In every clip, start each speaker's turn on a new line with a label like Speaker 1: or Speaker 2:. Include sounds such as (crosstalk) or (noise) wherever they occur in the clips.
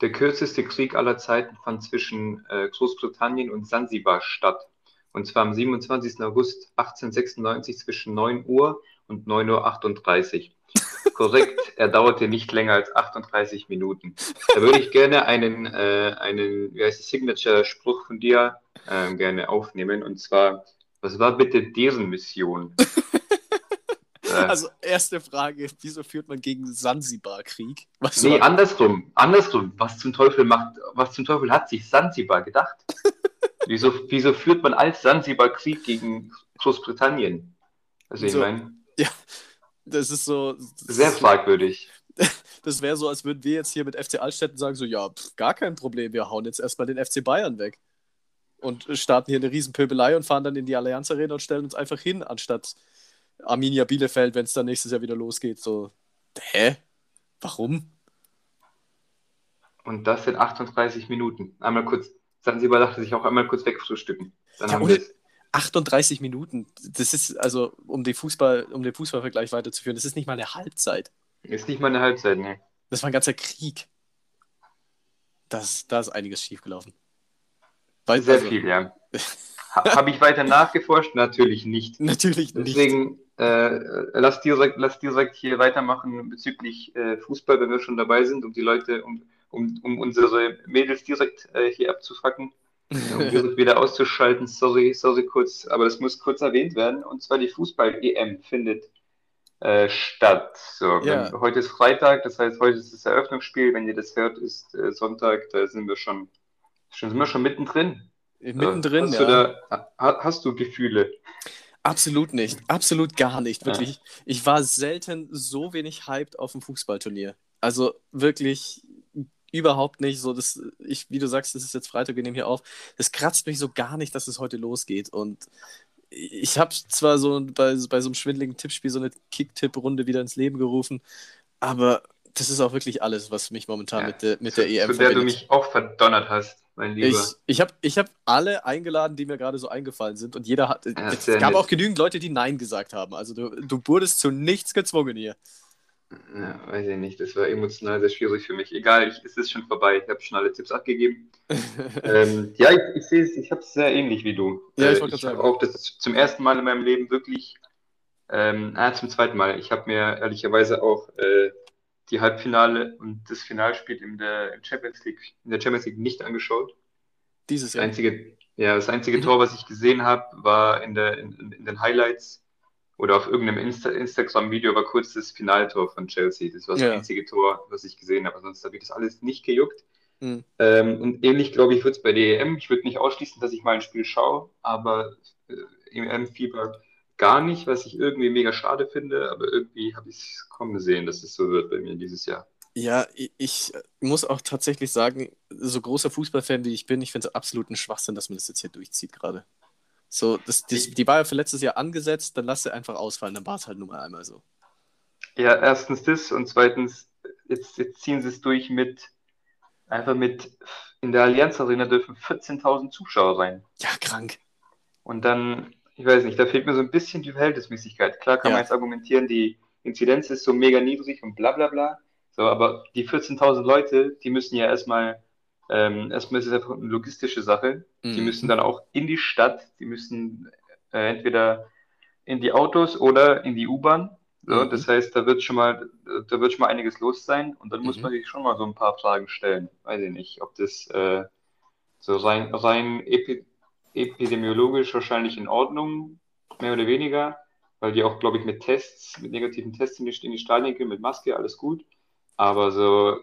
Speaker 1: Der kürzeste Krieg aller Zeiten fand zwischen äh, Großbritannien und Sansibar statt. Und zwar am 27. August 1896 zwischen 9 Uhr und 9.38 Uhr. Korrekt, (laughs) er dauerte nicht länger als 38 Minuten. Da würde ich gerne einen, äh, einen wie heißt Signature-Spruch von dir äh, gerne aufnehmen. Und zwar, was war bitte deren Mission?
Speaker 2: Also, erste Frage: Wieso führt man gegen Sansibar Krieg?
Speaker 1: Was nee, andersrum. Andersrum. Was zum Teufel macht, was zum Teufel hat sich Sansibar gedacht? (laughs) wieso, wieso führt man als Sansibar Krieg gegen Großbritannien? Also, ich so, meine.
Speaker 2: Ja, das ist so.
Speaker 1: Das sehr fragwürdig. (laughs)
Speaker 2: Das wäre so, als würden wir jetzt hier mit FC Altstetten sagen: so, ja, pff, gar kein Problem, wir hauen jetzt erstmal den FC Bayern weg. Und starten hier eine Riesenpöbelei und fahren dann in die Allianz Arena und stellen uns einfach hin, anstatt Arminia Bielefeld, wenn es dann nächstes Jahr wieder losgeht. So, hä? Warum?
Speaker 1: Und das in 38 Minuten. Einmal kurz, Sansibar dachte sich auch einmal kurz wegfrühstücken. Dann
Speaker 2: ja, haben wir 38 Minuten, das ist also, um, die Fußball, um den Fußballvergleich weiterzuführen, das ist nicht mal eine Halbzeit.
Speaker 1: Ist nicht mal eine Halbzeit, ne?
Speaker 2: Das war ein ganzer Krieg. Das, da ist einiges schiefgelaufen.
Speaker 1: Weil, Sehr also, viel, ja. (laughs) Habe ich weiter nachgeforscht? Natürlich nicht.
Speaker 2: Natürlich nicht.
Speaker 1: Deswegen äh, lass, direkt, lass direkt hier weitermachen bezüglich äh, Fußball, wenn wir schon dabei sind, um die Leute, um, um, um unsere Mädels direkt äh, hier abzufacken, (laughs) um direkt wieder auszuschalten. Sorry, sorry kurz, aber das muss kurz erwähnt werden. Und zwar die Fußball-EM findet äh, statt. So, ja. wenn, heute ist Freitag, das heißt, heute ist das Eröffnungsspiel. Wenn ihr das hört, ist äh, Sonntag, da sind wir schon, schon, sind wir schon mittendrin.
Speaker 2: Mittendrin,
Speaker 1: hast
Speaker 2: ja.
Speaker 1: Du da, hast du Gefühle?
Speaker 2: Absolut nicht. Absolut gar nicht. Wirklich. Ja. Ich war selten so wenig hyped auf dem Fußballturnier. Also wirklich überhaupt nicht. So, das, ich, wie du sagst, das ist jetzt Freitag, wir nehmen hier auf. Das kratzt mich so gar nicht, dass es heute losgeht. Und ich habe zwar so bei, bei so einem schwindeligen Tippspiel so eine Kick-Tipp-Runde wieder ins Leben gerufen, aber das ist auch wirklich alles, was mich momentan ja, mit der, mit der zu, EM
Speaker 1: Zu der du mich auch verdonnert hast mein Lieber.
Speaker 2: Ich, ich habe ich hab alle eingeladen, die mir gerade so eingefallen sind und jeder hat. Ja, es gab nett. auch genügend Leute, die Nein gesagt haben. Also du, du wurdest zu nichts gezwungen hier.
Speaker 1: Ja, weiß ich nicht. Das war emotional sehr schwierig für mich. Egal, ich, es ist schon vorbei. Ich habe schon alle Tipps abgegeben. (laughs) ähm, ja, ich, ich sehe es, ich habe es sehr ähnlich wie du.
Speaker 2: Ja, ich wollte äh, ich
Speaker 1: auch das zum ersten Mal in meinem Leben wirklich, ähm, ah, zum zweiten Mal. Ich habe mir ehrlicherweise auch äh, die Halbfinale und das Finalspiel in der Champions League, in der Champions League nicht angeschaut.
Speaker 2: Dieses Jahr.
Speaker 1: Das einzige, ja, das einzige mhm. Tor, was ich gesehen habe, war in, der, in, in, den Highlights oder auf irgendeinem Insta Instagram-Video war kurz das Finaltor von Chelsea. Das war das ja. einzige Tor, was ich gesehen habe. Sonst habe ich das alles nicht gejuckt. Mhm. Ähm, und ähnlich, glaube ich, wird es bei der EM. Ich würde nicht ausschließen, dass ich mal ein Spiel schaue, aber äh, EM-Fieber gar nicht, was ich irgendwie mega schade finde, aber irgendwie habe ich es kommen gesehen, dass es so wird bei mir dieses Jahr.
Speaker 2: Ja, ich muss auch tatsächlich sagen, so großer Fußballfan wie ich bin, ich finde es absoluten Schwachsinn, dass man das jetzt hier durchzieht gerade. So, das, das, die war ja für letztes Jahr angesetzt, dann lass sie einfach ausfallen, dann war es halt nur mal einmal so.
Speaker 1: Ja, erstens das und zweitens, jetzt, jetzt ziehen sie es durch mit, einfach mit, in der Allianz Arena dürfen 14.000 Zuschauer rein.
Speaker 2: Ja, krank.
Speaker 1: Und dann ich weiß nicht, da fehlt mir so ein bisschen die Verhältnismäßigkeit. Klar kann ja. man jetzt argumentieren, die Inzidenz ist so mega niedrig und bla bla bla. So, aber die 14.000 Leute, die müssen ja erstmal, ähm, erstmal ist es einfach eine logistische Sache. Mhm. Die müssen dann auch in die Stadt, die müssen äh, entweder in die Autos oder in die U-Bahn. So, mhm. Das heißt, da wird schon mal, da wird schon mal einiges los sein und dann mhm. muss man sich schon mal so ein paar Fragen stellen. Weiß ich nicht, ob das äh, so rein, rein epi epidemiologisch wahrscheinlich in Ordnung, mehr oder weniger, weil die auch, glaube ich, mit Tests, mit negativen Tests in die, in die Stadien gehen, mit Maske, alles gut. Aber so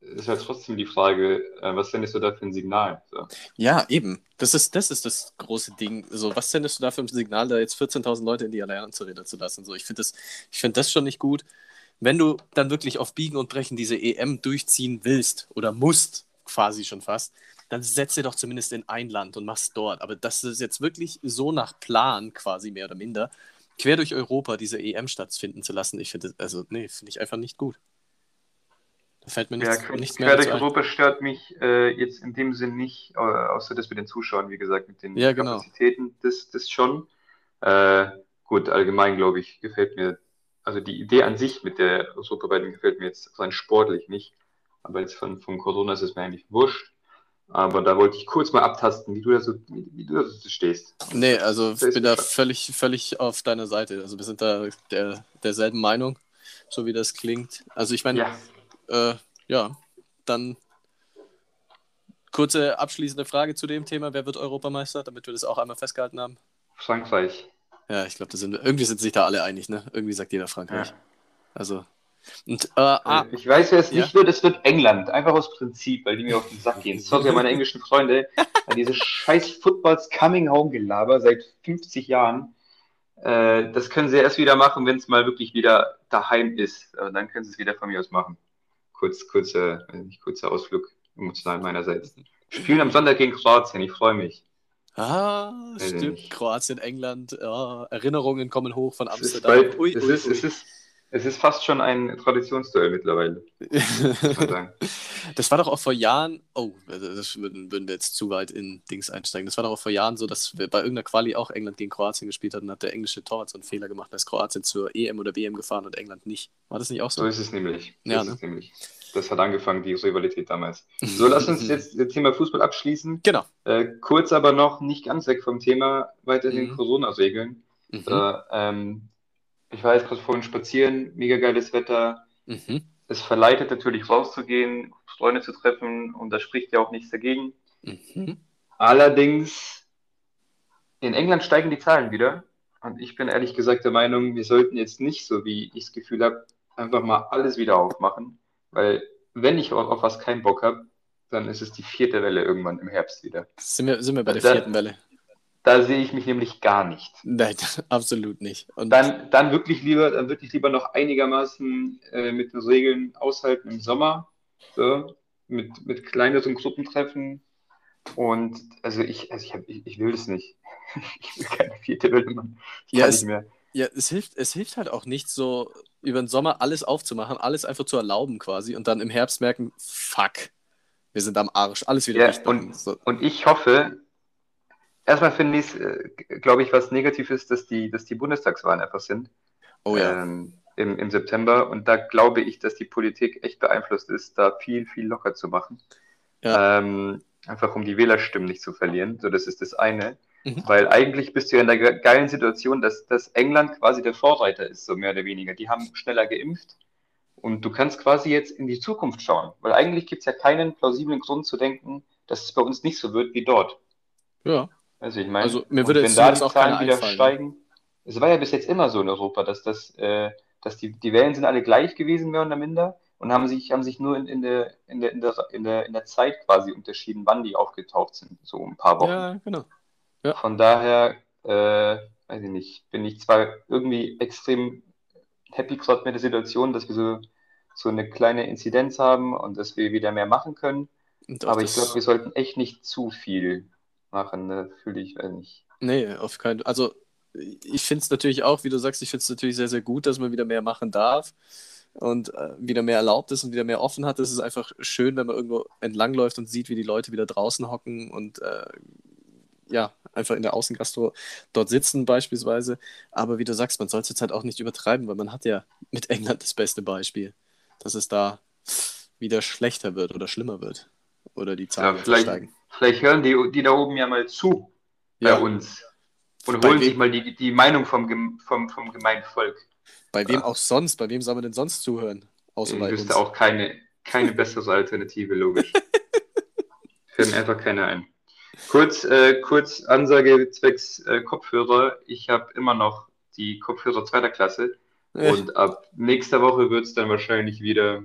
Speaker 1: ist halt trotzdem die Frage, äh, was sendest du da für ein Signal? So.
Speaker 2: Ja, eben. Das ist, das ist das große Ding. So, was sendest du da für ein Signal, da jetzt 14.000 Leute in die Allianz Arena zu lassen? So, ich finde das, find das schon nicht gut. Wenn du dann wirklich auf Biegen und Brechen diese EM durchziehen willst oder musst, quasi schon fast, dann setze doch zumindest in ein Land und mach's dort. Aber das ist jetzt wirklich so nach Plan, quasi mehr oder minder, quer durch Europa diese EM stattfinden zu lassen, ich finde, also, nee, finde ich einfach nicht gut.
Speaker 1: Da fällt mir nichts, ja, nichts mehr Quer durch Europa stört mich äh, jetzt in dem Sinn nicht, außer das mit den Zuschauern, wie gesagt, mit den
Speaker 2: ja, genau.
Speaker 1: Kapazitäten, das, das schon. Äh, gut, allgemein, glaube ich, gefällt mir, also die Idee an sich mit der Europaweiten gefällt mir jetzt rein sportlich nicht. Aber jetzt von, von Corona ist es mir eigentlich wurscht. Aber da wollte ich kurz mal abtasten, wie du da so, wie, du da so stehst.
Speaker 2: Nee, also ich bin da völlig, völlig auf deiner Seite. Also wir sind da der, derselben Meinung, so wie das klingt. Also ich meine, ja. Äh, ja, dann kurze abschließende Frage zu dem Thema. Wer wird Europameister, damit wir das auch einmal festgehalten haben?
Speaker 1: Frankreich.
Speaker 2: Ja, ich glaube, sind irgendwie sind sich da alle einig, ne? Irgendwie sagt jeder Frankreich. Ja. Also. Und, äh, ah,
Speaker 1: ich weiß, wer es ja. nicht wird, es wird England. Einfach aus Prinzip, weil die mir auf den Sack gehen. Sorry an meine englischen Freunde. diese scheiß Footballs Coming Home Gelaber seit 50 Jahren. Äh, das können sie erst wieder machen, wenn es mal wirklich wieder daheim ist. Und dann können sie es wieder von mir aus machen. Kurz, kurze, nicht kurzer Ausflug emotional meinerseits. Spielen am Sonntag gegen Kroatien, ich freue mich.
Speaker 2: Ah, stimmt. Kroatien, England, ja, Erinnerungen kommen hoch von Amsterdam.
Speaker 1: Es ist, ui, es, ui, ist, ui. es, ist, es ist fast schon ein Traditionsduell mittlerweile. (laughs)
Speaker 2: das war doch auch vor Jahren, oh, das würden, würden wir jetzt zu weit in Dings einsteigen. Das war doch auch vor Jahren so, dass wir bei irgendeiner Quali auch England gegen Kroatien gespielt hatten und hat der englische Torwart so einen Fehler gemacht, da ist Kroatien zur EM oder WM gefahren und England nicht. War das nicht auch so?
Speaker 1: So ist es nämlich. Ja, ne? nämlich das hat angefangen, die Rivalität damals. (laughs) So, lass uns jetzt das Thema Fußball abschließen.
Speaker 2: Genau.
Speaker 1: Äh, kurz aber noch, nicht ganz weg vom Thema, weiterhin mhm. Corona-Regeln. Mhm. Äh, ähm, ich war jetzt gerade vorhin spazieren, mega geiles Wetter. Mhm. Es verleitet natürlich rauszugehen, Freunde zu treffen und da spricht ja auch nichts dagegen. Mhm. Allerdings, in England steigen die Zahlen wieder. Und ich bin ehrlich gesagt der Meinung, wir sollten jetzt nicht so, wie ich das Gefühl habe, einfach mal alles wieder aufmachen. Weil wenn ich auf, auf was keinen Bock habe, dann ist es die vierte Welle irgendwann im Herbst wieder.
Speaker 2: Sind wir, sind wir bei der da, vierten Welle?
Speaker 1: Da sehe ich mich nämlich gar nicht.
Speaker 2: Nein, (laughs) absolut nicht.
Speaker 1: Und dann, dann wirklich lieber, dann wirklich lieber noch einigermaßen äh, mit den Regeln aushalten im Sommer. So, mit, mit kleineren Gruppentreffen. Und also ich, also ich, hab, ich, ich will das nicht. (laughs) ich will keine vierte Welle machen.
Speaker 2: Ich ja, es, nicht mehr. Ja, es hilft, es hilft halt auch nicht so über den Sommer alles aufzumachen, alles einfach zu erlauben quasi und dann im Herbst merken, fuck, wir sind am Arsch, alles wieder
Speaker 1: ja, und, so. und ich hoffe, erstmal finde ich es, äh, glaube ich, was negativ ist, dass die, dass die Bundestagswahlen einfach sind.
Speaker 2: Oh ja.
Speaker 1: Ähm, im, Im September. Und da glaube ich, dass die Politik echt beeinflusst ist, da viel, viel locker zu machen. Ja. Ähm, einfach um die Wählerstimmen nicht zu verlieren. So, das ist das eine. Mhm. Weil eigentlich bist du ja in der geilen Situation, dass, dass England quasi der Vorreiter ist, so mehr oder weniger. Die haben schneller geimpft und du kannst quasi jetzt in die Zukunft schauen. Weil eigentlich gibt es ja keinen plausiblen Grund zu denken, dass es bei uns nicht so wird wie dort.
Speaker 2: Ja.
Speaker 1: Also ich meine,
Speaker 2: also, mir würde
Speaker 1: wenn da die Zahlen wieder einfallen, steigen, es war ja bis jetzt immer so in Europa, dass das, äh, dass die, die Wellen sind alle gleich gewesen, mehr oder minder, und haben sich, haben sich nur in, in, der, in, der, in, der, in, der, in der Zeit quasi unterschieden, wann die aufgetaucht sind, so ein paar Wochen.
Speaker 2: Ja, genau.
Speaker 1: Ja. Von daher, äh, weiß ich nicht, bin ich zwar irgendwie extrem happy gerade mit der Situation, dass wir so, so eine kleine Inzidenz haben und dass wir wieder mehr machen können. Aber ich glaube, wir sollten echt nicht zu viel machen, ne? fühle ich, weiß nicht.
Speaker 2: Nee, auf keinen Fall. Also, ich finde es natürlich auch, wie du sagst, ich finde es natürlich sehr, sehr gut, dass man wieder mehr machen darf und äh, wieder mehr erlaubt ist und wieder mehr offen hat. Es ist einfach schön, wenn man irgendwo entlangläuft und sieht, wie die Leute wieder draußen hocken und äh, ja, einfach in der Außengastro dort sitzen beispielsweise. Aber wie du sagst, man soll es jetzt halt auch nicht übertreiben, weil man hat ja mit England das beste Beispiel, dass es da wieder schlechter wird oder schlimmer wird. Oder die Zahlen
Speaker 1: ja, vielleicht, steigen. Vielleicht hören die, die da oben ja mal zu ja. bei uns und bei holen sich mal die, die Meinung vom, vom, vom gemeinen Volk.
Speaker 2: Bei wem ja. auch sonst? Bei wem soll man denn sonst zuhören?
Speaker 1: Außer ich bei wüsste uns. auch keine, keine bessere Alternative, logisch. (laughs) Fällt mir einfach keine ein. Kurz, äh, kurz Ansage zwecks äh, Kopfhörer. Ich habe immer noch die Kopfhörer zweiter Klasse. Und ab nächster Woche wird es dann wahrscheinlich wieder,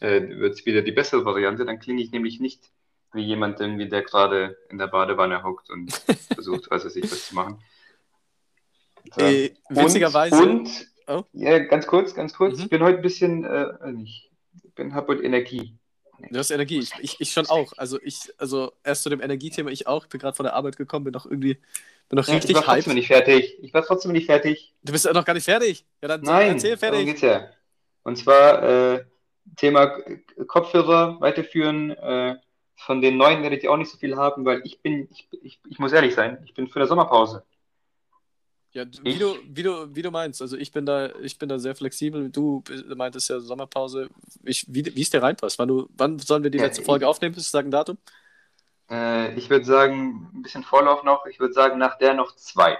Speaker 1: äh, wird's wieder die bessere Variante. Dann klinge ich nämlich nicht wie jemand, irgendwie, der gerade in der Badewanne hockt und (laughs) versucht, was weiß ich, was zu machen.
Speaker 2: So. Äh, witzigerweise.
Speaker 1: Und, und oh. ja, ganz kurz, ganz kurz. Mhm. Ich bin heute ein bisschen, äh, ich bin, habe heute Energie.
Speaker 2: Du hast Energie, ich, ich, ich, schon auch. Also ich, also erst zu dem Energiethema, ich auch. Ich bin gerade von der Arbeit gekommen, bin noch irgendwie, bin noch ja, richtig
Speaker 1: hyped. Ich war trotzdem nicht fertig. Ich war trotzdem nicht fertig.
Speaker 2: Du bist ja noch gar nicht fertig. Ja, dann
Speaker 1: Nein, erzähl fertig. geht's ja. Und zwar äh, Thema Kopfhörer weiterführen. Äh, von den neuen werde ich auch nicht so viel haben, weil ich bin, ich, ich, ich muss ehrlich sein, ich bin für eine Sommerpause.
Speaker 2: Ja, wie du, wie, du, wie du meinst. Also ich bin da, ich bin da sehr flexibel. Du meintest ja Sommerpause. Ich, wie, wie es dir reinpasst. Wann, du, wann sollen wir die ja, letzte Folge ich, aufnehmen? Bist du sagen Datum?
Speaker 1: Äh, ich würde sagen, ein bisschen Vorlauf noch. Ich würde sagen, nach der noch zwei.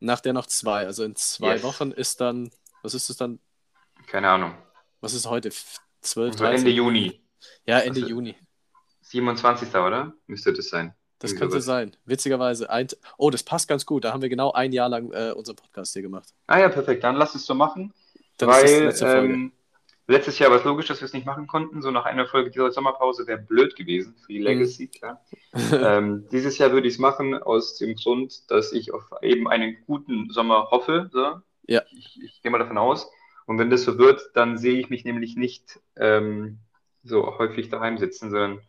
Speaker 2: Nach der noch zwei. Also in zwei yes. Wochen ist dann, was ist es dann?
Speaker 1: Keine Ahnung.
Speaker 2: Was ist heute? 12,
Speaker 1: also Ende Juni.
Speaker 2: Ja, Ende also, Juni.
Speaker 1: 27. oder? Müsste das sein.
Speaker 2: Das könnte sowas. sein. Witzigerweise. Ein... Oh, das passt ganz gut. Da haben wir genau ein Jahr lang äh, unseren Podcast hier gemacht.
Speaker 1: Ah ja, perfekt. Dann lass es so machen. Dann weil ähm, letztes Jahr war es logisch, dass wir es nicht machen konnten. So nach einer Folge dieser Sommerpause wäre blöd gewesen für die mhm. Legacy, mhm. klar. (laughs) ähm, dieses Jahr würde ich es machen aus dem Grund, dass ich auf eben einen guten Sommer hoffe. So.
Speaker 2: Ja.
Speaker 1: Ich, ich gehe mal davon aus. Und wenn das so wird, dann sehe ich mich nämlich nicht ähm, so häufig daheim sitzen, sondern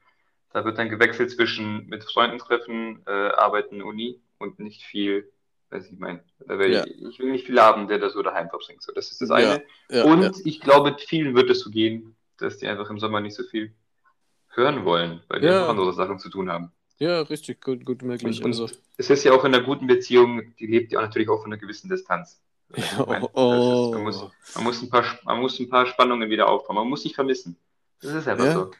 Speaker 1: da wird dann gewechselt zwischen mit Freunden treffen, äh, arbeiten, Uni und nicht viel, weiß ich mein, ja. ich will nicht viel haben, der da so daheim verbringt. So, das ist das eine. Ja, und ja. ich glaube, vielen wird es so gehen, dass die einfach im Sommer nicht so viel hören wollen, weil die einfach andere Sachen zu tun haben.
Speaker 2: Ja, richtig, gut, gut möglich.
Speaker 1: Und, also. Es ist ja auch in einer guten Beziehung, die lebt ja natürlich auch von einer gewissen Distanz.
Speaker 2: Ja, meine, oh.
Speaker 1: ist, man, muss, man, muss ein paar, man muss ein paar Spannungen wieder aufbauen. Man muss sich vermissen. Das ist einfach so.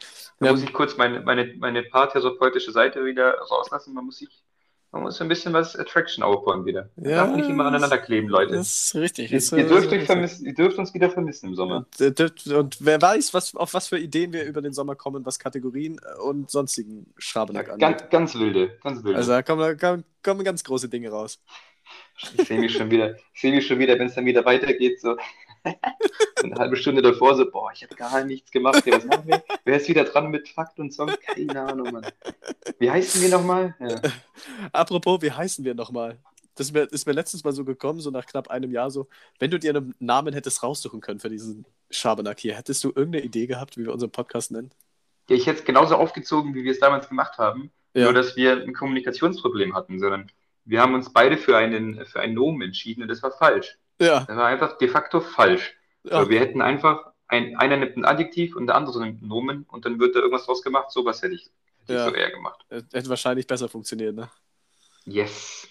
Speaker 1: Da ja. muss ich kurz meine, meine, meine paartherapeutische Seite wieder rauslassen. Man muss sich, man muss ein bisschen was Attraction aufbauen wieder. Man ja, darf nicht immer aneinander kleben, Leute.
Speaker 2: Das ist richtig.
Speaker 1: Ihr, ihr, dürft, euch vermissen, ihr dürft uns wieder vermissen im Sommer.
Speaker 2: Und, und wer weiß, was, auf was für Ideen wir über den Sommer kommen, was Kategorien und sonstigen Schabernack
Speaker 1: ja, angeht. Ganz, ganz wilde, ganz wilde.
Speaker 2: Also da kommen, kommen, kommen ganz große Dinge raus.
Speaker 1: Ich sehe mich schon wieder, ich sehe mich schon wieder, wenn es dann wieder weitergeht, so (laughs) eine halbe Stunde davor so, boah, ich habe gar nichts gemacht. was machen wir? Wer ist wieder dran mit Fakt und Song? Keine Ahnung, Mann. Wie heißen wir nochmal? Ja. (laughs)
Speaker 2: Apropos, wie heißen wir nochmal? Das ist mir, ist mir letztens mal so gekommen, so nach knapp einem Jahr so, wenn du dir einen Namen hättest raussuchen können für diesen Schabernack hier, hättest du irgendeine Idee gehabt, wie wir unseren Podcast nennen?
Speaker 1: Ja, ich hätte es genauso aufgezogen, wie wir es damals gemacht haben, ja. nur dass wir ein Kommunikationsproblem hatten, sondern wir haben uns beide für einen, für einen Nomen entschieden und das war falsch.
Speaker 2: Ja.
Speaker 1: Das war einfach de facto falsch. Ja. wir hätten einfach, ein, einer nimmt ein Adjektiv und der andere nimmt einen Nomen und dann wird da irgendwas draus gemacht. Sowas hätte ich, hätte ja. ich so eher gemacht.
Speaker 2: Hätte wahrscheinlich besser funktioniert, ne?
Speaker 1: Yes.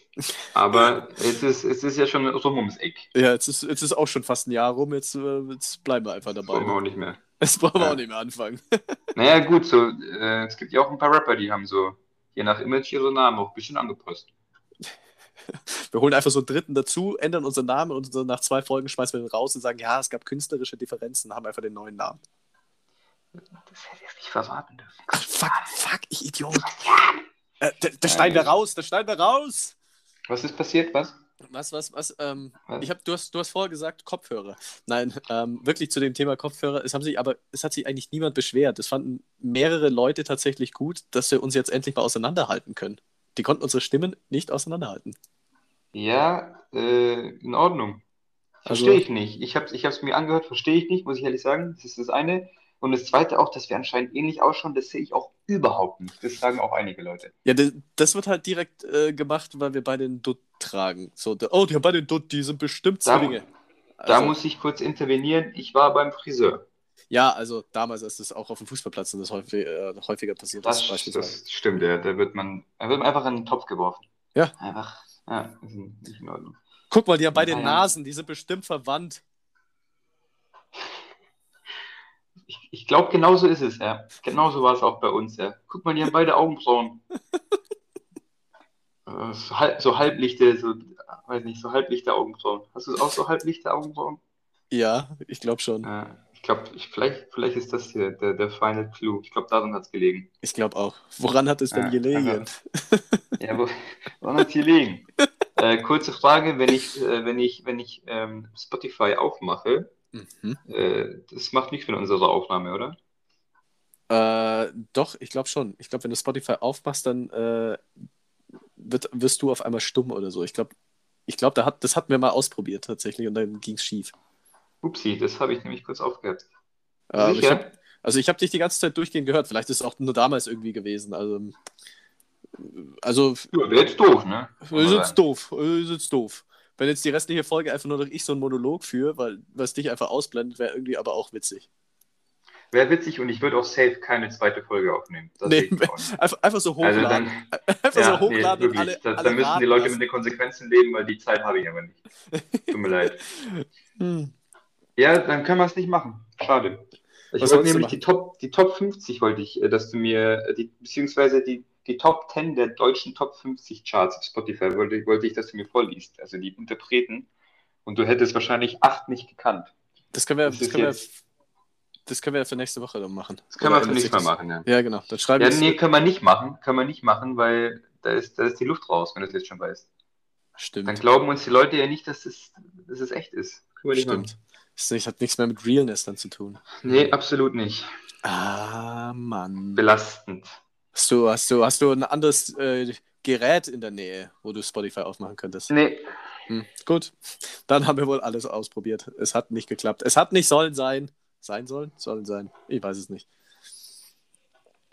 Speaker 1: Aber jetzt ist, es ist ja schon rum ums Eck.
Speaker 2: Ja, jetzt ist, jetzt ist auch schon fast ein Jahr rum, jetzt, äh, jetzt bleiben wir einfach dabei.
Speaker 1: Das brauchen wir auch nicht mehr.
Speaker 2: Das brauchen wir ja. auch nicht mehr anfangen. (laughs)
Speaker 1: Naja, gut, so, äh, es gibt ja auch ein paar Rapper, die haben so, je nach Image ihre Namen auch ein bisschen angepasst. (laughs)
Speaker 2: Wir holen einfach so einen dritten dazu, ändern unseren Namen und nach zwei Folgen schmeißen wir ihn raus und sagen, ja, es gab künstlerische Differenzen, haben einfach den neuen Namen.
Speaker 1: Das hätte ich nicht verraten dürfen.
Speaker 2: Ach, fuck, fuck, ich Idiot. Äh, da, da schneiden wir raus, da schneiden wir raus.
Speaker 1: Was ist passiert, was?
Speaker 2: Was, was, was? Ähm, was? Ich hab, du, hast, du hast vorher gesagt Kopfhörer. Nein, ähm, wirklich zu dem Thema Kopfhörer. Es, haben sich, aber, es hat sich eigentlich niemand beschwert. Es fanden mehrere Leute tatsächlich gut, dass wir uns jetzt endlich mal auseinanderhalten können. Die konnten unsere Stimmen nicht auseinanderhalten.
Speaker 1: Ja, äh, in Ordnung. Verstehe also, ich nicht. Ich habe es ich mir angehört, verstehe ich nicht, muss ich ehrlich sagen. Das ist das eine. Und das zweite auch, dass wir anscheinend ähnlich ausschauen, das sehe ich auch überhaupt nicht. Das sagen auch einige Leute.
Speaker 2: Ja, das, das wird halt direkt äh, gemacht, weil wir beide einen Dutt tragen. So, oh, die haben beide einen Dutt, die sind bestimmt Zwillinge.
Speaker 1: Da, also, da muss ich kurz intervenieren. Ich war beim Friseur.
Speaker 2: Ja, also damals ist es auch auf dem Fußballplatz das häufig, äh, häufiger passiert.
Speaker 1: Das, das stimmt, ja. Da wird man, da wird man einfach in den Topf geworfen.
Speaker 2: Ja.
Speaker 1: Einfach, ja, ist nicht in Ordnung.
Speaker 2: Guck mal, die haben beide Nasen, die sind bestimmt verwandt.
Speaker 1: Ich, ich glaube, genauso ist es, ja. Genauso war es auch bei uns, ja. Guck mal, die haben beide Augenbrauen. (laughs) Äh, so, halb, so halblichte, so, weiß nicht, so halblichte Augenbrauen. Hast du auch so halblichte Augenbrauen?
Speaker 2: Ja, ich glaube schon.
Speaker 1: Ja. Ich glaube, vielleicht, vielleicht ist das hier der, der Final Clue. Ich glaube, daran hat es gelegen.
Speaker 2: Ich glaube auch. Woran hat es denn ja, gelegen? (laughs)
Speaker 1: ja, wo, woran hat es gelegen? äh, kurze Frage, wenn ich, äh, wenn ich, wenn ich ähm, Spotify aufmache, mhm. äh, das macht nichts mit unserer Aufnahme, oder?
Speaker 2: Äh, doch, ich glaube schon. Ich glaube, wenn du Spotify aufmachst, dann äh, wird, wirst du auf einmal stumm oder so. Ich glaube, ich glaub, da hat, das hatten wir mal ausprobiert tatsächlich und dann ging es schief.
Speaker 1: Upsi, das habe ich nämlich kurz aufgehört.
Speaker 2: Ja, ich hab, also ich habe dich die ganze Zeit durchgehend gehört. Vielleicht ist es auch nur damals irgendwie gewesen. Also, also
Speaker 1: ja, wäre jetzt doof, ne?
Speaker 2: Ist jetzt doof. Ist jetzt doof. Wenn jetzt die restliche Folge einfach nur noch ich so einen Monolog führe, weil was dich einfach ausblendet, wäre irgendwie aber auch witzig.
Speaker 1: Wäre witzig und ich würde auch safe keine zweite Folge aufnehmen.
Speaker 2: Nee, einfach, einfach, so hochladen. Also (laughs) einfach
Speaker 1: Ja,
Speaker 2: so hochladen
Speaker 1: nee,
Speaker 2: alle.
Speaker 1: Da,
Speaker 2: alle
Speaker 1: da müssen die Leute
Speaker 2: lassen.
Speaker 1: mit den Konsequenzen leben, weil die Zeit habe ich aber nicht. Tut mir leid. (laughs)
Speaker 2: Hm.
Speaker 1: Ja, dann können wir es nicht machen. Schade. Ich
Speaker 2: Was
Speaker 1: wollte nämlich die Top, die Top 50 wollte ich, äh, dass du mir, äh, die, beziehungsweise die, die Top 10 der deutschen Top 50 Charts auf Spotify wollte, wollte ich, dass du mir vorliest. Also die Interpreten. Und du hättest wahrscheinlich acht nicht gekannt.
Speaker 2: Das können wir,
Speaker 1: Das
Speaker 2: das können wir, das können wir ja für nächste Woche dann machen.
Speaker 1: Das können wir
Speaker 2: Oder
Speaker 1: für
Speaker 2: ändert
Speaker 1: nächstes Mal machen, ja.
Speaker 2: Ja, genau. Dann schreibe
Speaker 1: Ja, nee, können wir nicht machen. Können wir nicht machen, weil da ist, da ist die Luft raus, wenn du es jetzt schon weißt. Dann
Speaker 2: Stimmt.
Speaker 1: glauben uns die Leute ja nicht, dass es, dass es echt ist. Wir
Speaker 2: Stimmt. Das nicht- hat nichts mehr mit Realness dann zu tun.
Speaker 1: Nee, absolut nicht.
Speaker 2: Ah, Mann.
Speaker 1: Belastend.
Speaker 2: Hast du, hast du, hast du ein anderes äh, Gerät in der Nähe, wo du Spotify aufmachen könntest?
Speaker 1: Nee,
Speaker 2: Hm, gut. Dann haben wir wohl alles ausprobiert. Es hat nicht geklappt. Es hat nicht sollen sein. Sein sollen? Sollen sein. Ich weiß es nicht.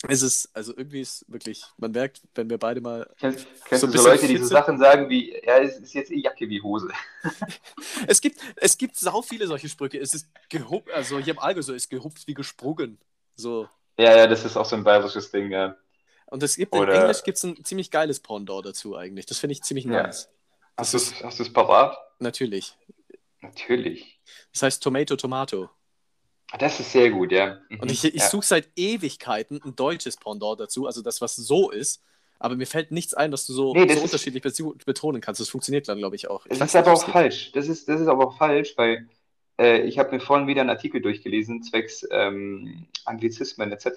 Speaker 2: Es ist, also irgendwie ist wirklich, man merkt, wenn wir beide mal.
Speaker 1: Kennst, kennst
Speaker 2: So
Speaker 1: du so Leute, die so? Sachen sagen wie, ja, es ist jetzt eh Jacke wie Hose. (laughs)
Speaker 2: Es gibt, es gibt sau viele solche Sprüche. Es ist gehupft, also hier im Allgäu so, ist gehupft wie gesprungen. So.
Speaker 1: Ja, ja, das ist auch so ein bayerisches Ding, ja.
Speaker 2: Und es gibt
Speaker 1: Oder-
Speaker 2: in Englisch gibt es ein ziemlich geiles Pendant dazu eigentlich. Das finde ich ziemlich
Speaker 1: Ja.
Speaker 2: nice.
Speaker 1: Hast du es hast du's parat?
Speaker 2: Natürlich.
Speaker 1: Natürlich.
Speaker 2: Das heißt Tomato Tomato.
Speaker 1: Das ist sehr gut, ja. Mhm.
Speaker 2: Und ich, ich
Speaker 1: ja.
Speaker 2: suche seit Ewigkeiten ein deutsches Pendant dazu, also das, was so ist. Aber mir fällt nichts ein, was du so,
Speaker 1: Nee,
Speaker 2: so
Speaker 1: ist-
Speaker 2: unterschiedlich betonen kannst. Das funktioniert dann, glaube ich, auch. Ich
Speaker 1: Das ist aber auch falsch. Das ist, das ist aber auch falsch, weil äh, ich habe mir vorhin wieder einen Artikel durchgelesen, zwecks ähm, Anglizismen etc.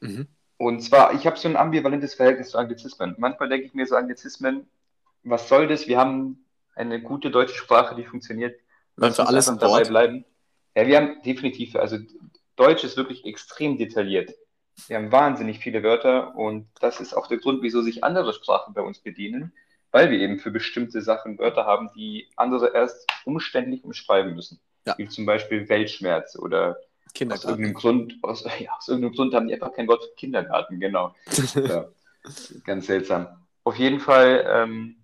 Speaker 2: Mhm.
Speaker 1: Und zwar, ich habe so ein ambivalentes Verhältnis zu Anglizismen. Manchmal denke ich mir so, Anglizismen, was soll das? Wir haben eine gute deutsche Sprache, die funktioniert. Lass
Speaker 2: für
Speaker 1: uns
Speaker 2: alles ein Wort.
Speaker 1: dabei bleiben. Ja, wir haben definitiv, also Deutsch ist wirklich extrem detailliert. Wir haben wahnsinnig viele Wörter und das ist auch der Grund, wieso sich andere Sprachen bei uns bedienen, weil wir eben für bestimmte Sachen Wörter haben, die andere erst umständlich umschreiben müssen.
Speaker 2: Ja.
Speaker 1: Wie zum Beispiel Weltschmerz oder aus
Speaker 2: Kindergarten.
Speaker 1: irgendeinem Grund, aus, (laughs) ja, aus irgendeinem Grund haben die einfach kein Wort für Kindergarten, genau. (laughs) Ja, ganz seltsam. Auf jeden Fall, ähm,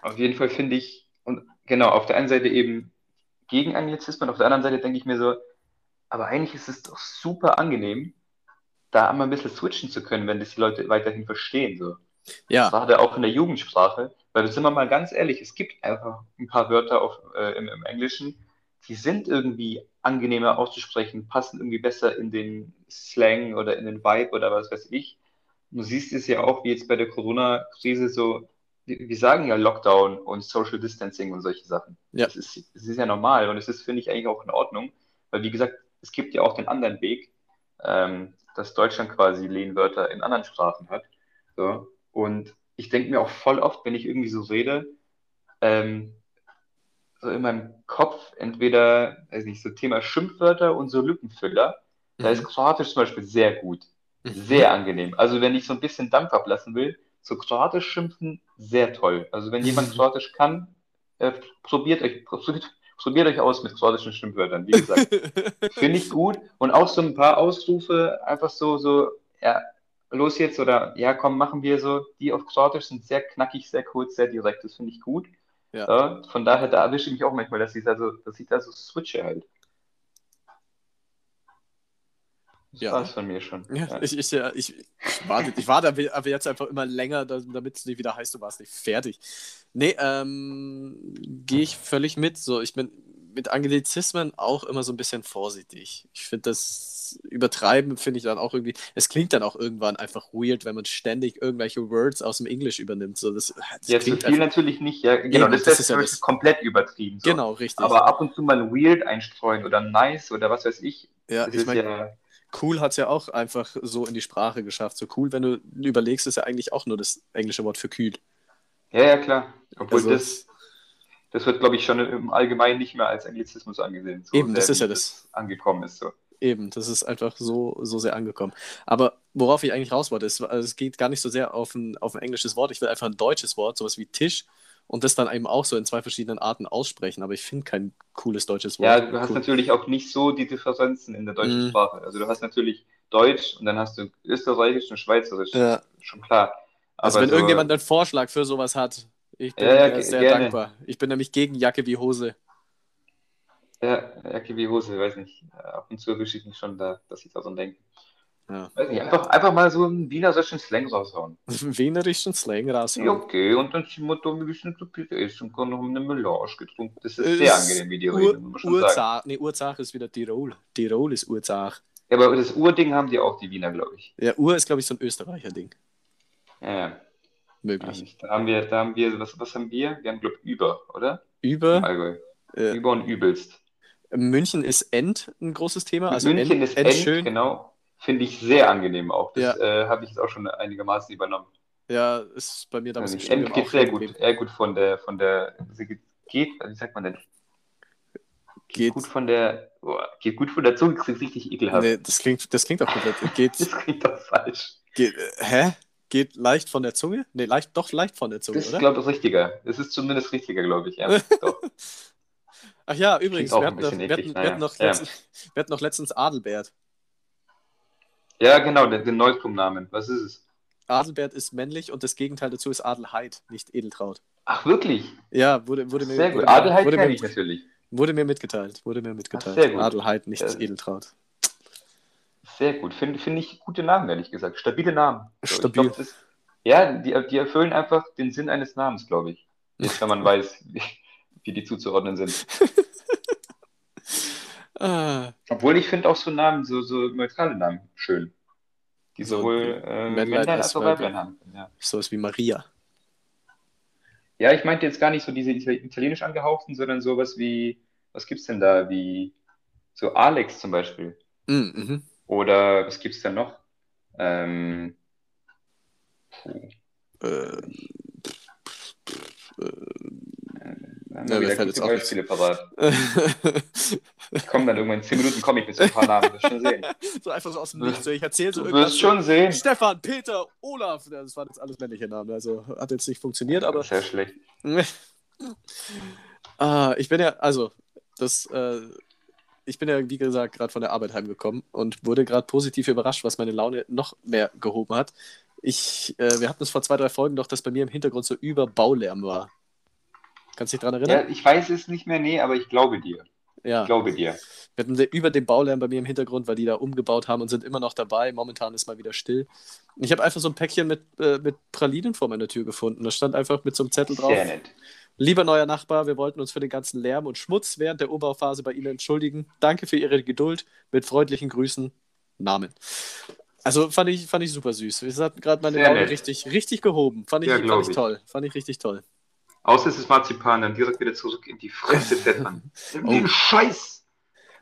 Speaker 1: auf jeden Fall finde ich, und genau, auf der einen Seite eben gegen Anglizismen, auf der anderen Seite denke ich mir so, aber eigentlich ist es doch super angenehm, da einmal ein bisschen switchen zu können, wenn das die Leute weiterhin verstehen. So.
Speaker 2: Ja,
Speaker 1: Gerade auch in der Jugendsprache, weil sind wir mal ganz ehrlich, es gibt einfach ein paar Wörter auf, äh, im, im Englischen, die sind irgendwie angenehmer auszusprechen, passen irgendwie besser in den Slang oder in den Vibe oder was weiß ich. Du siehst es ja auch, wie jetzt bei der Corona-Krise so, wir sagen ja Lockdown und Social Distancing und solche Sachen.
Speaker 2: Ja.
Speaker 1: Das ist, das ist ja normal und es ist, finde ich, eigentlich auch in Ordnung, weil wie gesagt, es gibt ja auch den anderen Weg, ähm, dass Deutschland quasi Lehnwörter in anderen Sprachen hat. So. Und ich denke mir auch voll oft, wenn ich irgendwie so rede, ähm, so in meinem Kopf entweder, weiß nicht, so Thema Schimpfwörter und so Lückenfüller. Da ist Kroatisch zum Beispiel sehr gut,
Speaker 2: Mhm.
Speaker 1: sehr angenehm. Also wenn ich so ein bisschen Dampf ablassen will, so Kroatisch schimpfen, sehr toll. Also wenn jemand (laughs) Kroatisch kann, äh, probiert euch, probiert, probiert euch aus mit kroatischen Schimpfwörtern. Wie gesagt, (laughs) finde ich gut. Und auch so ein paar Ausrufe, einfach so, so, ja, los jetzt oder ja, komm, machen wir so. Die auf Kroatisch sind sehr knackig, sehr kurz, sehr direkt. Das finde ich gut.
Speaker 2: Ja.
Speaker 1: Ja, von daher, da erwische ich mich auch manchmal, dass ich, also, dass ich da so switche halt. Das
Speaker 2: Ja.
Speaker 1: war's von mir schon.
Speaker 2: Ja,
Speaker 1: Ja.
Speaker 2: ich, ich, ja, ich, ich, warte, ich warte aber jetzt einfach immer länger, da- damit es nicht wieder heißt, du warst nicht fertig. Nee, ähm, gehe ich völlig mit. So, ich bin mit Anglizismen auch immer so ein bisschen vorsichtig. Ich finde das Übertreiben, finde ich dann auch irgendwie, es klingt dann auch irgendwann einfach weird, wenn man ständig irgendwelche Words aus dem Englisch übernimmt. So, das, das
Speaker 1: Jetzt zu viel natürlich nicht, ja, genau,
Speaker 2: Eben,
Speaker 1: das,
Speaker 2: das ist ja das-
Speaker 1: komplett übertrieben. So.
Speaker 2: genau, richtig.
Speaker 1: Aber ab und zu mal weird einstreuen oder nice oder was weiß ich,
Speaker 2: ja, ich meine,
Speaker 1: ja,
Speaker 2: cool hat es ja auch einfach so in die Sprache geschafft. So cool, wenn du überlegst, ist ja eigentlich auch nur das englische Wort für kühl.
Speaker 1: ja, ja, klar. Obwohl
Speaker 2: Also-
Speaker 1: das, das wird, glaube ich, schon im Allgemeinen nicht mehr als Anglizismus angesehen. So
Speaker 2: Eben, das ist ja das.
Speaker 1: angekommen ist. So.
Speaker 2: Eben, das ist einfach so, so sehr angekommen. Aber worauf ich eigentlich raus wollte, ist, also es geht gar nicht so sehr auf ein, auf ein englisches Wort. Ich will einfach ein deutsches Wort, sowas wie Tisch, und das dann eben auch so in zwei verschiedenen Arten aussprechen. Aber ich finde kein cooles deutsches Wort.
Speaker 1: Ja, du hast
Speaker 2: cool.
Speaker 1: natürlich auch nicht so die Differenzen in der deutschen
Speaker 2: Mhm.
Speaker 1: Sprache. Also du hast natürlich Deutsch und dann hast du Österreichisch und Schweizerisch.
Speaker 2: Ja.
Speaker 1: Schon klar.
Speaker 2: Also
Speaker 1: Aber
Speaker 2: wenn
Speaker 1: so-
Speaker 2: irgendjemand einen Vorschlag für sowas hat, ich bin
Speaker 1: Ja, ja,
Speaker 2: sehr
Speaker 1: gerne.
Speaker 2: dankbar. Ich bin nämlich gegen Jacke wie Hose.
Speaker 1: Ja, Jacke wie Hose, weiß nicht. Ab und zu ich mich schon da, dass ich daran denke.
Speaker 2: Ja.
Speaker 1: Weiß nicht, einfach, einfach mal so einen wienerischen Slang raushauen. (laughs)
Speaker 2: Wienerischen Slang
Speaker 1: Ja,
Speaker 2: raushauen.
Speaker 1: okay, und dann sind wir da ein bisschen zu viel essen und haben eine Melange getrunken. Das ist
Speaker 2: Äh,
Speaker 1: sehr angenehm, wie die
Speaker 2: Ur
Speaker 1: reden, muss man sagen.
Speaker 2: Nee, Urzach ist wieder Tirol. Tirol ist Urzach.
Speaker 1: Ja, aber das Urding haben die auch, die Wiener, glaube ich.
Speaker 2: Ja, Ur ist, glaube ich, so ein Österreicher Ding.
Speaker 1: Ja, ja.
Speaker 2: Möglich.
Speaker 1: Da haben wir, da haben wir, was, was haben wir? Wir haben, glaube ich, über, oder?
Speaker 2: Über
Speaker 1: Allgäu.
Speaker 2: äh,
Speaker 1: Über und übelst.
Speaker 2: München ist End ein großes Thema. Also
Speaker 1: München
Speaker 2: End,
Speaker 1: ist
Speaker 2: End
Speaker 1: End,
Speaker 2: schön.
Speaker 1: genau. Finde ich sehr angenehm auch. Das
Speaker 2: Ja.
Speaker 1: äh, habe ich jetzt auch schon einigermaßen übernommen.
Speaker 2: Ja, ist bei mir damals
Speaker 1: Also End geht sehr gut,
Speaker 2: geblieben.
Speaker 1: eher gut von der, von der, sie geht, geht, wie sagt man denn?
Speaker 2: Geht,
Speaker 1: Gut von der, boah, geht gut von der Zunge, klingt richtig ekelhaft.
Speaker 2: nee, das klingt, das klingt auch komplett. Geht, (laughs)
Speaker 1: Das klingt doch falsch.
Speaker 2: geht, äh, hä? Geht leicht von der Zunge? Nee, leicht, doch leicht von der Zunge,
Speaker 1: Das ist,
Speaker 2: oder?
Speaker 1: glaube ich, richtiger. Das ist zumindest richtiger, glaube ich. Ja, (laughs) doch.
Speaker 2: Ach ja, übrigens, wir hatten, noch,
Speaker 1: bisschen
Speaker 2: wir, hatten,
Speaker 1: eklig,
Speaker 2: wir, hatten
Speaker 1: naja.
Speaker 2: noch
Speaker 1: Ja.
Speaker 2: letztens, wir hatten noch letztens Adelbert.
Speaker 1: ja genau, den, den Neuzum-Namen. Was ist es?
Speaker 2: Adelbert ist männlich und das Gegenteil dazu ist Adelheid, nicht Edeltraut.
Speaker 1: Ach, wirklich?
Speaker 2: Ja, wurde, wurde mir,
Speaker 1: Sehr gut.
Speaker 2: wurde,
Speaker 1: Adelheid
Speaker 2: wurde, mir,
Speaker 1: ich natürlich.
Speaker 2: wurde mir mitgeteilt. Wurde mir mitgeteilt.
Speaker 1: sehr gut.
Speaker 2: Adelheid, nicht
Speaker 1: Ja.
Speaker 2: Edeltraut.
Speaker 1: Sehr gut. Finde find ich gute Namen, ehrlich gesagt. Stabile Namen. So,
Speaker 2: Stabil.
Speaker 1: glaub, das, ja, die, die erfüllen einfach den Sinn eines Namens, glaube ich. Jetzt, wenn man (laughs) weiß, wie, die zuzuordnen sind. (laughs)
Speaker 2: Ah,
Speaker 1: Obwohl ich finde auch so Namen, so, so neutrale Namen schön. Die
Speaker 2: So
Speaker 1: sowohl äh,
Speaker 2: Männlein als
Speaker 1: auch
Speaker 2: Weiblein.
Speaker 1: Haben. Ja.
Speaker 2: sowas wie Maria.
Speaker 1: ja, ich meinte jetzt gar nicht so diese Itali- italienisch angehauchten, sondern sowas wie, was gibt's denn da, wie so Alex zum Beispiel.
Speaker 2: Mm, mhm.
Speaker 1: Oder was gibt's denn noch? Ähm, puh,
Speaker 2: Äh,
Speaker 1: da haben
Speaker 2: Ja,
Speaker 1: wir wieder gute Beispiele parat. (laughs) Ich komme dann irgendwann in 10 Minuten komme ich mit so ein paar Namen, das schon sehen. (laughs)
Speaker 2: so einfach so aus dem Nichts. Ich erzähle so
Speaker 1: Du
Speaker 2: irgendwas.
Speaker 1: wirst schon sehen.
Speaker 2: Stefan, Peter, Olaf. Das waren jetzt alles männliche Namen. Also hat jetzt nicht funktioniert, aber.
Speaker 1: Sehr schlecht. (laughs)
Speaker 2: ah, ich bin ja, also, das, äh, ich bin ja, wie gesagt, gerade von der Arbeit heimgekommen und wurde gerade positiv überrascht, was meine Laune noch mehr gehoben hat. Ich, äh, wir hatten es vor zwei, drei Folgen doch, dass bei mir im Hintergrund so über Baulärm war. Kannst du dich daran
Speaker 1: Ja,
Speaker 2: erinnern?
Speaker 1: ich weiß es nicht mehr, nee, aber ich glaube dir.
Speaker 2: Ja.
Speaker 1: Ich glaube dir.
Speaker 2: Wir hatten über den Baulärm bei mir im Hintergrund, weil die da umgebaut haben und sind immer noch dabei. Momentan ist mal wieder still. Ich habe einfach so ein Päckchen mit, äh, mit Pralinen vor meiner Tür gefunden. Da stand einfach mit so einem Zettel drauf.
Speaker 1: Sehr nett.
Speaker 2: Lieber neuer Nachbar, wir wollten uns für den ganzen Lärm und Schmutz während der Umbauphase bei Ihnen entschuldigen. Danke für Ihre Geduld. Mit freundlichen Grüßen. Namen. Also fand ich, fand ich super süß. Es hat gerade meine Laune richtig, richtig gehoben. Fand ich,
Speaker 1: Ja,
Speaker 2: fand ich. toll. Fand ich richtig toll.
Speaker 1: Außer es ist Marzipan, dann direkt wieder zurück in die Fresse (laughs) pfeffern.
Speaker 2: Oh.
Speaker 1: Den Scheiß!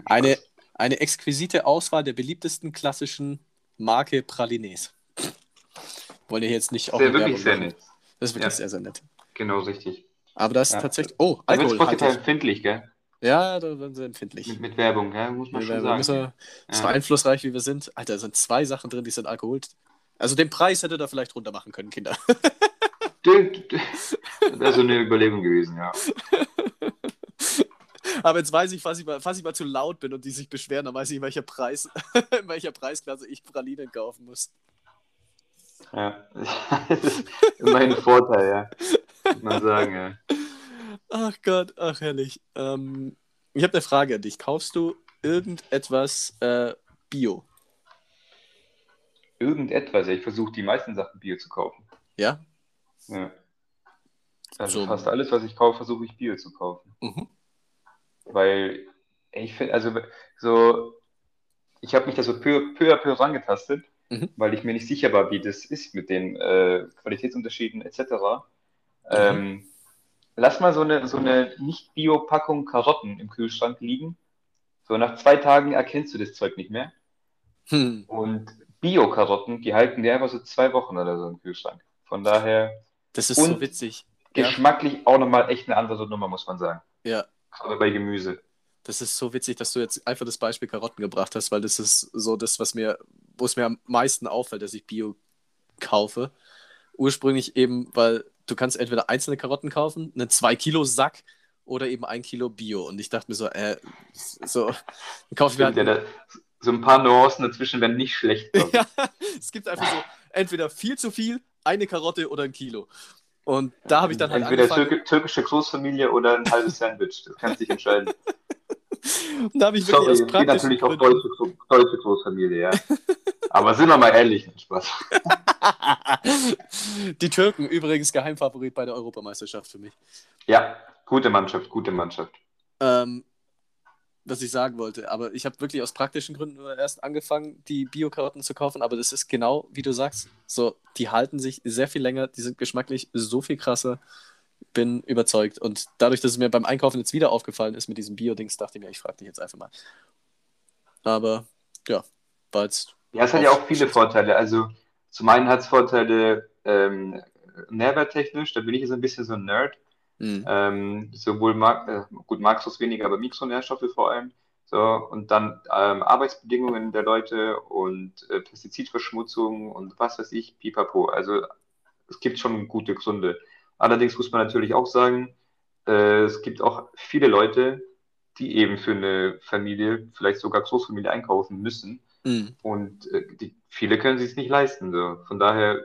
Speaker 2: Eine, eine exquisite Auswahl der beliebtesten klassischen Marke Pralines. Wollen wir jetzt nicht auch
Speaker 1: Sehr,
Speaker 2: eine
Speaker 1: wirklich
Speaker 2: Werbung
Speaker 1: sehr
Speaker 2: machen.
Speaker 1: nett.
Speaker 2: Das ist wirklich
Speaker 1: Ja.
Speaker 2: sehr, sehr nett.
Speaker 1: Genau richtig.
Speaker 2: Aber das ist
Speaker 1: Ja.
Speaker 2: tatsächlich. Oh,
Speaker 1: Da wird
Speaker 2: Alkohol.
Speaker 1: Spotify empfindlich, gell?
Speaker 2: ja, da sind sie empfindlich.
Speaker 1: Mit, mit Werbung, ja, muss man
Speaker 2: Wir,
Speaker 1: schon
Speaker 2: wir
Speaker 1: sagen.
Speaker 2: müssen, so
Speaker 1: Ja.
Speaker 2: einflussreich wie wir sind. Alter, da sind zwei Sachen drin, die sind Alkohol. Also den Preis hätte da vielleicht runter machen können, Kinder. (laughs)
Speaker 1: Das wäre so eine Überlegung gewesen, ja. (laughs)
Speaker 2: Aber jetzt weiß ich, falls ich, mal, falls ich mal zu laut bin und die sich beschweren, dann weiß ich, in welcher, Preis, (laughs) in welcher Preisklasse ich Pralinen kaufen muss.
Speaker 1: ja. (laughs) Das ist immerhin ein Vorteil, ja. Muss man sagen, ja.
Speaker 2: Ach Gott, ach herrlich. Ähm, ich habe eine Frage an dich. Kaufst du irgendetwas äh, Bio?
Speaker 1: Irgendetwas, ja. Ich versuche die meisten Sachen Bio zu kaufen.
Speaker 2: Ja?
Speaker 1: Ja. Also
Speaker 2: So.
Speaker 1: fast alles, was ich kaufe, versuche ich Bio zu kaufen.
Speaker 2: Mhm.
Speaker 1: Weil ich finde, also so, ich habe mich da so peu, peu à peu rangetastet,
Speaker 2: Mhm.
Speaker 1: weil ich mir nicht sicher war, wie das ist mit den äh, Qualitätsunterschieden etc.
Speaker 2: Mhm.
Speaker 1: Ähm, lass mal so eine, so eine Nicht-Bio-Packung Karotten im Kühlschrank liegen. So nach zwei Tagen erkennst du das Zeug nicht mehr.
Speaker 2: Hm.
Speaker 1: Und Bio-Karotten, die halten dir einfach so zwei Wochen oder so im Kühlschrank. Von daher
Speaker 2: Das ist so
Speaker 1: Und-
Speaker 2: witzig. Ja.
Speaker 1: geschmacklich auch nochmal echt eine andere Nummer, muss man sagen.
Speaker 2: Ja,
Speaker 1: Aber bei Gemüse.
Speaker 2: das ist so witzig, dass du jetzt einfach das Beispiel Karotten gebracht hast, weil das ist so das, was mir, wo es mir am meisten auffällt, dass ich Bio kaufe. Ursprünglich eben, weil du kannst entweder einzelne Karotten kaufen, einen 2-Kilo-Sack oder eben ein Kilo Bio. Und ich dachte mir so, äh, so, dann kaufe ich mir halt
Speaker 1: ja, da, so ein paar Nuancen dazwischen wären nicht schlecht. (laughs)
Speaker 2: Ja, es gibt einfach so entweder viel zu viel, eine Karotte oder ein Kilo. Und da habe ich dann halt
Speaker 1: Entweder
Speaker 2: angefangen,
Speaker 1: türk türkische Großfamilie oder ein halbes Sandwich. Das kannst du dich entscheiden. (laughs)
Speaker 2: und da habe ich wirklich
Speaker 1: Sorry,
Speaker 2: aus praktischen
Speaker 1: natürlich auch deutsche, deutsche Großfamilie, ja. Aber sind wir mal ehrlich, Spaß. (laughs)
Speaker 2: Die Türken übrigens Geheimfavorit bei der Europameisterschaft für mich.
Speaker 1: Ja, gute Mannschaft, gute Mannschaft.
Speaker 2: Ähm, was ich sagen wollte, aber ich habe wirklich aus praktischen Gründen nur erst angefangen, die Bio-Karotten zu kaufen, aber das ist genau, wie du sagst, so, die halten sich sehr viel länger, die sind geschmacklich so viel krasser, bin überzeugt. Und dadurch, dass es mir beim Einkaufen jetzt wieder aufgefallen ist mit diesem Bio-Dings, dachte ich mir, ich frage dich jetzt einfach mal. Aber, ja, war jetzt...
Speaker 1: Ja, es hat ja auch viele Vorteile, also zum einen hat es Vorteile ähm, nährwerttechnisch, da bin ich jetzt ein bisschen so ein Nerd, Mhm. Ähm, sowohl Mark, äh, gut, Makros weniger, aber Mikronährstoffe vor allem. So, und dann ähm, Arbeitsbedingungen der Leute und äh, Pestizidverschmutzung und was weiß ich, pipapo. Also es gibt schon gute Gründe. Allerdings muss man natürlich auch sagen, äh, es gibt auch viele Leute, die eben für eine Familie, vielleicht sogar Großfamilie einkaufen müssen. Mhm. Und äh, die, viele können sich es nicht leisten. So. Von daher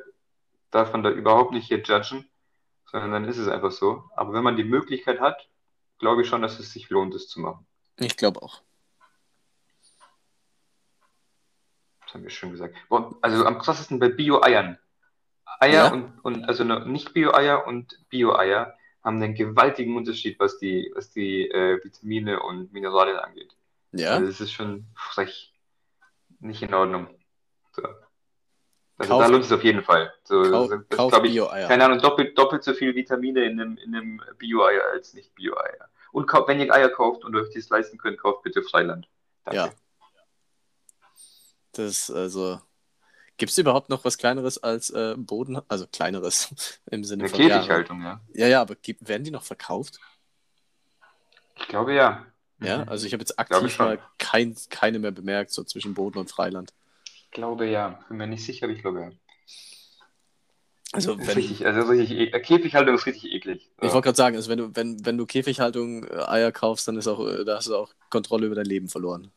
Speaker 1: darf man da überhaupt nicht hier judgen sondern dann ist es einfach so. Aber wenn man die Möglichkeit hat, glaube ich schon, dass es sich lohnt, es zu machen.
Speaker 2: Ich glaube auch.
Speaker 1: Das haben wir schon gesagt. Also am krassesten bei Bio-Eiern. Eier ja. und, und also nicht Bio-Eier und Bio-Eier haben einen gewaltigen Unterschied, was die, was die äh, Vitamine und Mineralien angeht. Ja. Also das ist schon frech. Nicht in Ordnung. So. Also kauf, da lohnt es auf jeden Fall. So, kauf, das, kauf ich, Bio-Eier. Keine Ahnung, doppelt, doppelt so viel Vitamine in einem, in einem Bio-Eier als nicht Bio-Eier. Und kauf, wenn ihr Eier kauft und euch das leisten könnt, kauft bitte Freiland. Danke. Ja.
Speaker 2: Das, also. Gibt es überhaupt noch was Kleineres als äh, Boden? Also Kleineres (laughs) im Sinne
Speaker 1: Eine von. Käfighaltung, ja.
Speaker 2: Ja, ja, aber werden die noch verkauft?
Speaker 1: Ich glaube ja.
Speaker 2: Ja, also ich habe jetzt aktiv mal kein, keine mehr bemerkt, so zwischen Boden und Freiland
Speaker 1: glaube ja. Bin mir nicht sicher, aber ich glaube ja.
Speaker 2: Also,
Speaker 1: wenn, richtig, also richtig, e Käfighaltung ist richtig eklig.
Speaker 2: Ich wollte gerade sagen, also wenn du, wenn, wenn du Käfighaltung äh, Eier kaufst, dann ist auch, äh, da hast du auch Kontrolle über dein Leben verloren.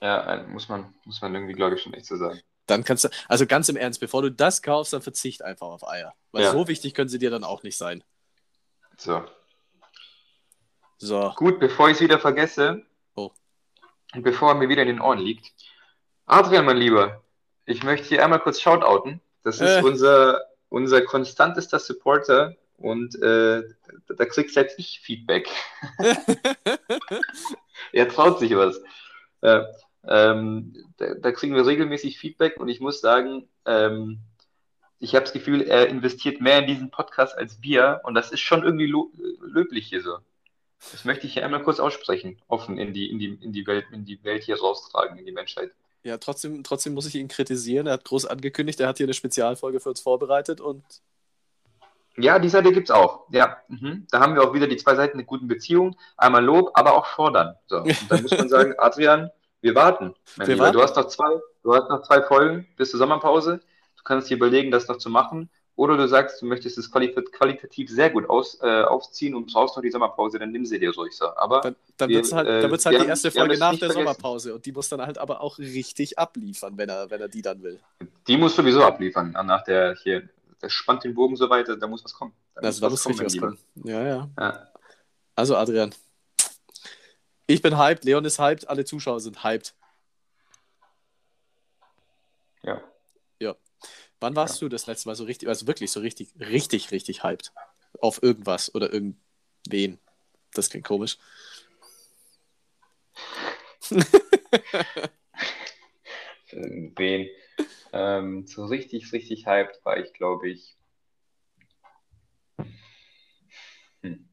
Speaker 1: Ja, äh, muss man, muss man irgendwie, glaube ich, schon echt so sagen.
Speaker 2: Dann kannst du, also ganz im Ernst, bevor du das kaufst, dann verzicht einfach auf Eier. Weil ja. so wichtig können sie dir dann auch nicht sein.
Speaker 1: So.
Speaker 2: So.
Speaker 1: Gut, bevor ich es wieder vergesse, oh. und bevor er mir wieder in den Ohren liegt, Adrian, mein Lieber, ich möchte hier einmal kurz shoutouten. Das ist äh. unser, unser konstantester Supporter und äh, da kriegt selbst ich Feedback. (laughs) er traut sich was. Äh, ähm, da, da, kriegen wir regelmäßig Feedback und ich muss sagen, ähm, ich habe das Gefühl, er investiert mehr in diesen Podcast als wir und das ist schon irgendwie löblich hier so. Das möchte ich hier einmal kurz aussprechen, offen in die, in die, in die Welt, in die Welt hier raustragen, in die Menschheit.
Speaker 2: Ja, trotzdem, trotzdem muss ich ihn kritisieren. Er hat groß angekündigt, er hat hier eine Spezialfolge für uns vorbereitet und.
Speaker 1: Ja, die Seite gibt es auch. Ja, mhm. da haben wir auch wieder die zwei Seiten eine guten Beziehung. Einmal Lob, aber auch fordern. So. Und dann muss man sagen, (laughs) Adrian, wir warten. Mein wir Lieber. Warten? Du hast noch zwei, du hast noch zwei Folgen bis zur Sommerpause. Du kannst dir überlegen, das noch zu machen. Oder du sagst, du möchtest es qualitativ sehr gut aus, äh, aufziehen und brauchst noch die Sommerpause, dann nimm sie dir ruhig so. Aber
Speaker 2: dann, dann wird es halt, äh, halt die haben, erste Folge nach der vergessen. Sommerpause und die muss dann halt aber auch richtig abliefern, wenn er, wenn er die dann will.
Speaker 1: Die muss sowieso abliefern. Nach der hier, der spannt den Bogen so weiter, da muss was kommen.
Speaker 2: Da also da muss richtig was kommen. Ja, ja, ja. Also Adrian. Ich bin hyped, Leon ist hyped, alle Zuschauer sind hyped.
Speaker 1: Ja.
Speaker 2: Wann warst ja. du das letzte Mal so richtig, also wirklich so richtig, richtig, richtig hyped? Auf irgendwas oder irgendwen? Das klingt komisch. (laughs)
Speaker 1: Wen? Ähm, so richtig, richtig hyped war ich, glaube ich. Hm.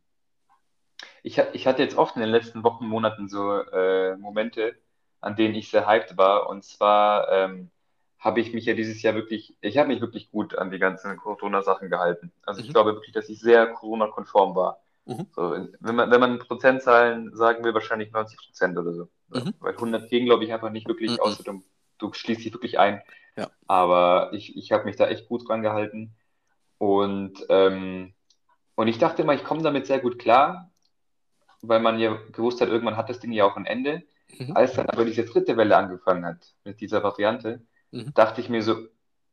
Speaker 1: Ich, ich hatte jetzt oft in den letzten Wochen, Monaten so äh, Momente, an denen ich sehr hyped war. Und zwar ähm, habe ich mich ja dieses Jahr wirklich, ich habe mich wirklich gut an die ganzen Corona-Sachen gehalten. Also ich mhm. glaube wirklich, dass ich sehr Corona-konform war. Mhm. So, wenn, man, wenn man Prozentzahlen sagen will, wahrscheinlich 90 Prozent oder so. Mhm. Weil 100 gehen, glaube ich, einfach nicht wirklich mhm. aus. Du, du schließt dich wirklich ein. Ja. Aber ich, ich habe mich da echt gut dran gehalten. Und, ähm, und ich dachte immer, ich komme damit sehr gut klar, weil man ja gewusst hat, irgendwann hat das Ding ja auch ein Ende. Mhm. Als dann aber diese dritte Welle angefangen hat mit dieser Variante, mhm. dachte ich mir so,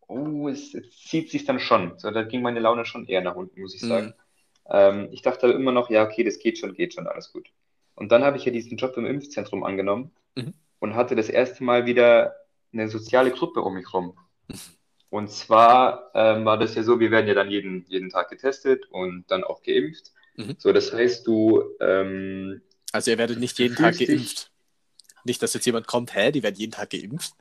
Speaker 1: oh, es, es, zieht sich dann schon. So, da ging meine Laune schon eher nach unten, muss ich mhm. sagen. Mhm. Ähm, ich dachte immer noch, ja, okay, das geht schon, geht schon, alles gut. Und dann habe ich ja diesen Job im Impfzentrum angenommen mhm. und hatte das erste Mal wieder eine soziale Gruppe um mich rum. Und zwar ähm, war das ja so, wir werden ja dann jeden, jeden Tag getestet und dann auch geimpft. Mhm. So, das heißt, du. Ähm,
Speaker 2: also, ihr werdet nicht jeden Tag geimpft. Nicht, dass jetzt jemand kommt, hä, die werden jeden Tag geimpft.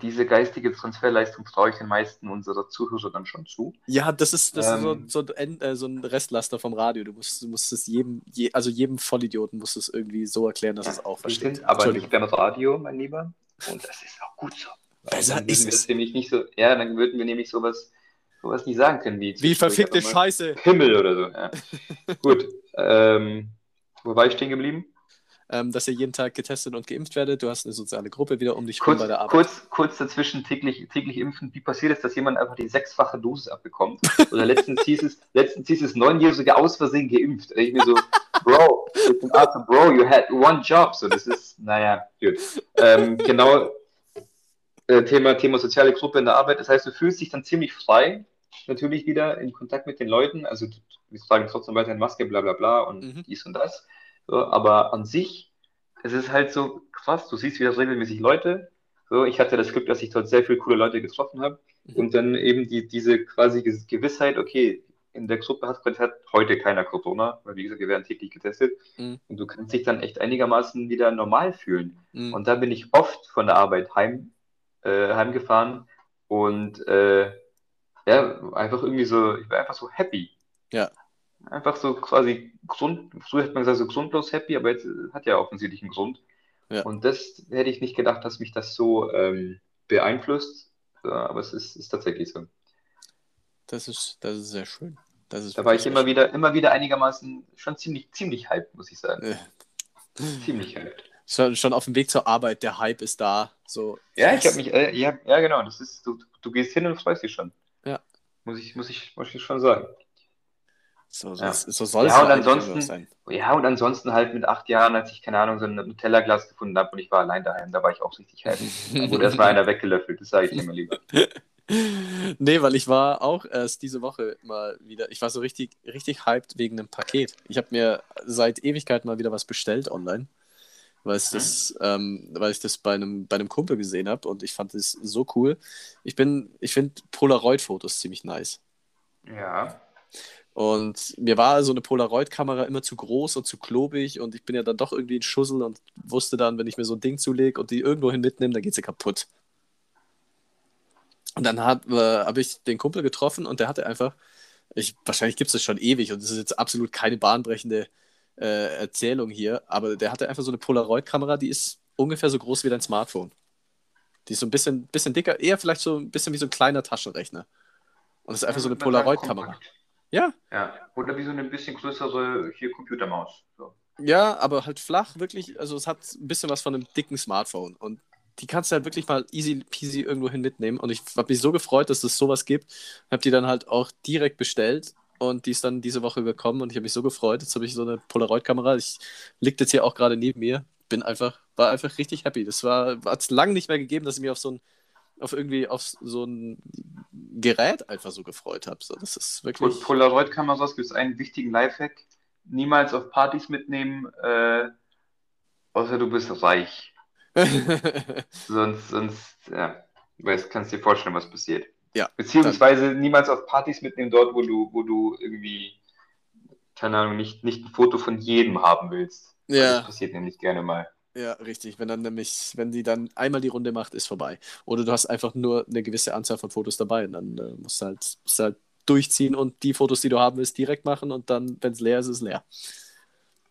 Speaker 1: Diese geistige Transferleistung traue ich den meisten unserer Zuhörer dann schon zu.
Speaker 2: Ja, das ist, das ähm, ist so, so, ein, äh, so, ein, Restlaster vom Radio. Du musst, du musst es jedem, je, also jedem Vollidioten musst es irgendwie so erklären, dass ja, es auch versteht.
Speaker 1: Sind aber nicht beim Radio, mein Lieber. Und das ist auch gut so. Besser ist es. Nämlich nicht so, ja, dann würden wir nämlich sowas, sowas nicht sagen können wie.
Speaker 2: Wie verfickte Scheiße.
Speaker 1: Himmel oder so. Ja. (laughs) gut. Ähm, wo war ich stehen geblieben?
Speaker 2: Ähm, dass ihr jeden Tag getestet und geimpft werdet. Du hast eine soziale Gruppe wieder um dich
Speaker 1: kurz, bei der Arbeit. Kurz, kurz dazwischen täglich, täglich impfen. Wie passiert es, dass jemand einfach die sechsfache Dosis abbekommt? Oder letztens hieß es, (laughs) letztens hieß es Neunjährige aus Versehen geimpft. Ich mir so, Bro, ich bin Bro, you had one job. So, das ist, naja, gut. Ähm, genau, äh, Thema, Thema soziale Gruppe in der Arbeit. Das heißt, du fühlst dich dann ziemlich frei, natürlich wieder in Kontakt mit den Leuten. Also, wir tragen trotzdem weiterhin Maske, bla bla bla und mhm. dies und das. So, aber an sich, es ist halt so krass, du siehst wieder regelmäßig Leute. So, ich hatte das Glück, dass ich dort sehr viele coole Leute getroffen habe. Mhm. Und dann eben die, diese quasi Gewissheit, okay, in der Gruppe hat, hat heute keiner Corona, weil wie gesagt, wir werden täglich getestet. Mhm. Und du kannst dich dann echt einigermaßen wieder normal fühlen. Mhm. Und da bin ich oft von der Arbeit heim, äh, heimgefahren und äh, ja, einfach irgendwie so, ich war einfach so happy.
Speaker 2: Ja.
Speaker 1: Einfach so quasi Grund, früher hat man gesagt, so grundlos happy, aber jetzt hat ja offensichtlich einen Grund. Ja. Und das hätte ich nicht gedacht, dass mich das so ähm, beeinflusst, ja, aber es ist, ist, tatsächlich so.
Speaker 2: Das ist, das ist sehr schön. Das ist
Speaker 1: da war ich immer wieder, immer wieder einigermaßen schon ziemlich, ziemlich hyped, muss ich sagen. Ja. Ziemlich hyped.
Speaker 2: Schon, schon auf dem Weg zur Arbeit, der Hype ist da. So,
Speaker 1: ja, ich habe mich, äh, ja, ja, genau, das ist, du, du gehst hin und freust dich schon.
Speaker 2: Ja.
Speaker 1: Muss ich, muss ich, muss ich schon sagen.
Speaker 2: So, so, ja. so soll
Speaker 1: ja, es und ansonsten, sein. Ja, und ansonsten halt mit acht Jahren, als ich, keine Ahnung, so ein Nutella-Glas gefunden habe und ich war allein daheim, da war ich auch richtig happy. da wurde erstmal einer weggelöffelt, das sage ich dir mal lieber. (laughs)
Speaker 2: nee, weil ich war auch erst diese Woche mal wieder, ich war so richtig, richtig hyped wegen einem Paket. Ich habe mir seit Ewigkeit mal wieder was bestellt online, weil ich das, ähm, weil ich das bei einem, bei einem Kumpel gesehen habe und ich fand es so cool. Ich bin, ich finde Polaroid-Fotos ziemlich nice.
Speaker 1: Ja.
Speaker 2: Und mir war so eine Polaroid-Kamera immer zu groß und zu klobig und ich bin ja dann doch irgendwie ein Schussel und wusste dann, wenn ich mir so ein Ding zulege und die irgendwohin mitnehme, dann geht sie kaputt. Und dann habe äh, hab ich den Kumpel getroffen und der hatte einfach, ich, wahrscheinlich gibt es das schon ewig und das ist jetzt absolut keine bahnbrechende äh, Erzählung hier, aber der hatte einfach so eine Polaroid-Kamera, die ist ungefähr so groß wie dein Smartphone. Die ist so ein bisschen, bisschen dicker, eher vielleicht so ein bisschen wie so ein kleiner Taschenrechner. Und das ist einfach so eine Polaroid-Kamera. Ja.
Speaker 1: Ja. Oder wie so eine bisschen größere hier Computermaus. So.
Speaker 2: Ja, aber halt flach, wirklich. Also es hat ein bisschen was von einem dicken Smartphone. Und die kannst du halt wirklich mal easy peasy irgendwo hin mitnehmen. Und ich habe mich so gefreut, dass es sowas gibt. Habe die dann halt auch direkt bestellt und die ist dann diese Woche gekommen und ich habe mich so gefreut. Jetzt habe ich so eine Polaroid-Kamera. Ich liegt jetzt hier auch gerade neben mir. Bin einfach, war einfach richtig happy. Das war, hat es lange nicht mehr gegeben, dass ich mich auf so ein auf irgendwie auf so ein Gerät einfach so gefreut habe. So, das ist wirklich.
Speaker 1: Polaroid-Kameras gibt es einen wichtigen Lifehack. Niemals auf Partys mitnehmen, äh, außer du bist reich. (laughs) sonst, sonst, ja, du kannst dir vorstellen, was passiert.
Speaker 2: Ja.
Speaker 1: Beziehungsweise dann... niemals auf Partys mitnehmen, dort, wo du, wo du irgendwie, keine Ahnung, nicht, nicht ein Foto von jedem haben willst.
Speaker 2: Ja.
Speaker 1: Das passiert nämlich gerne mal.
Speaker 2: Ja, richtig. Wenn dann nämlich, wenn die dann einmal die Runde macht, ist vorbei. Oder du hast einfach nur eine gewisse Anzahl von Fotos dabei und dann äh, musst, du halt, musst du halt durchziehen und die Fotos, die du haben willst, direkt machen und dann, wenn es leer ist, ist es leer.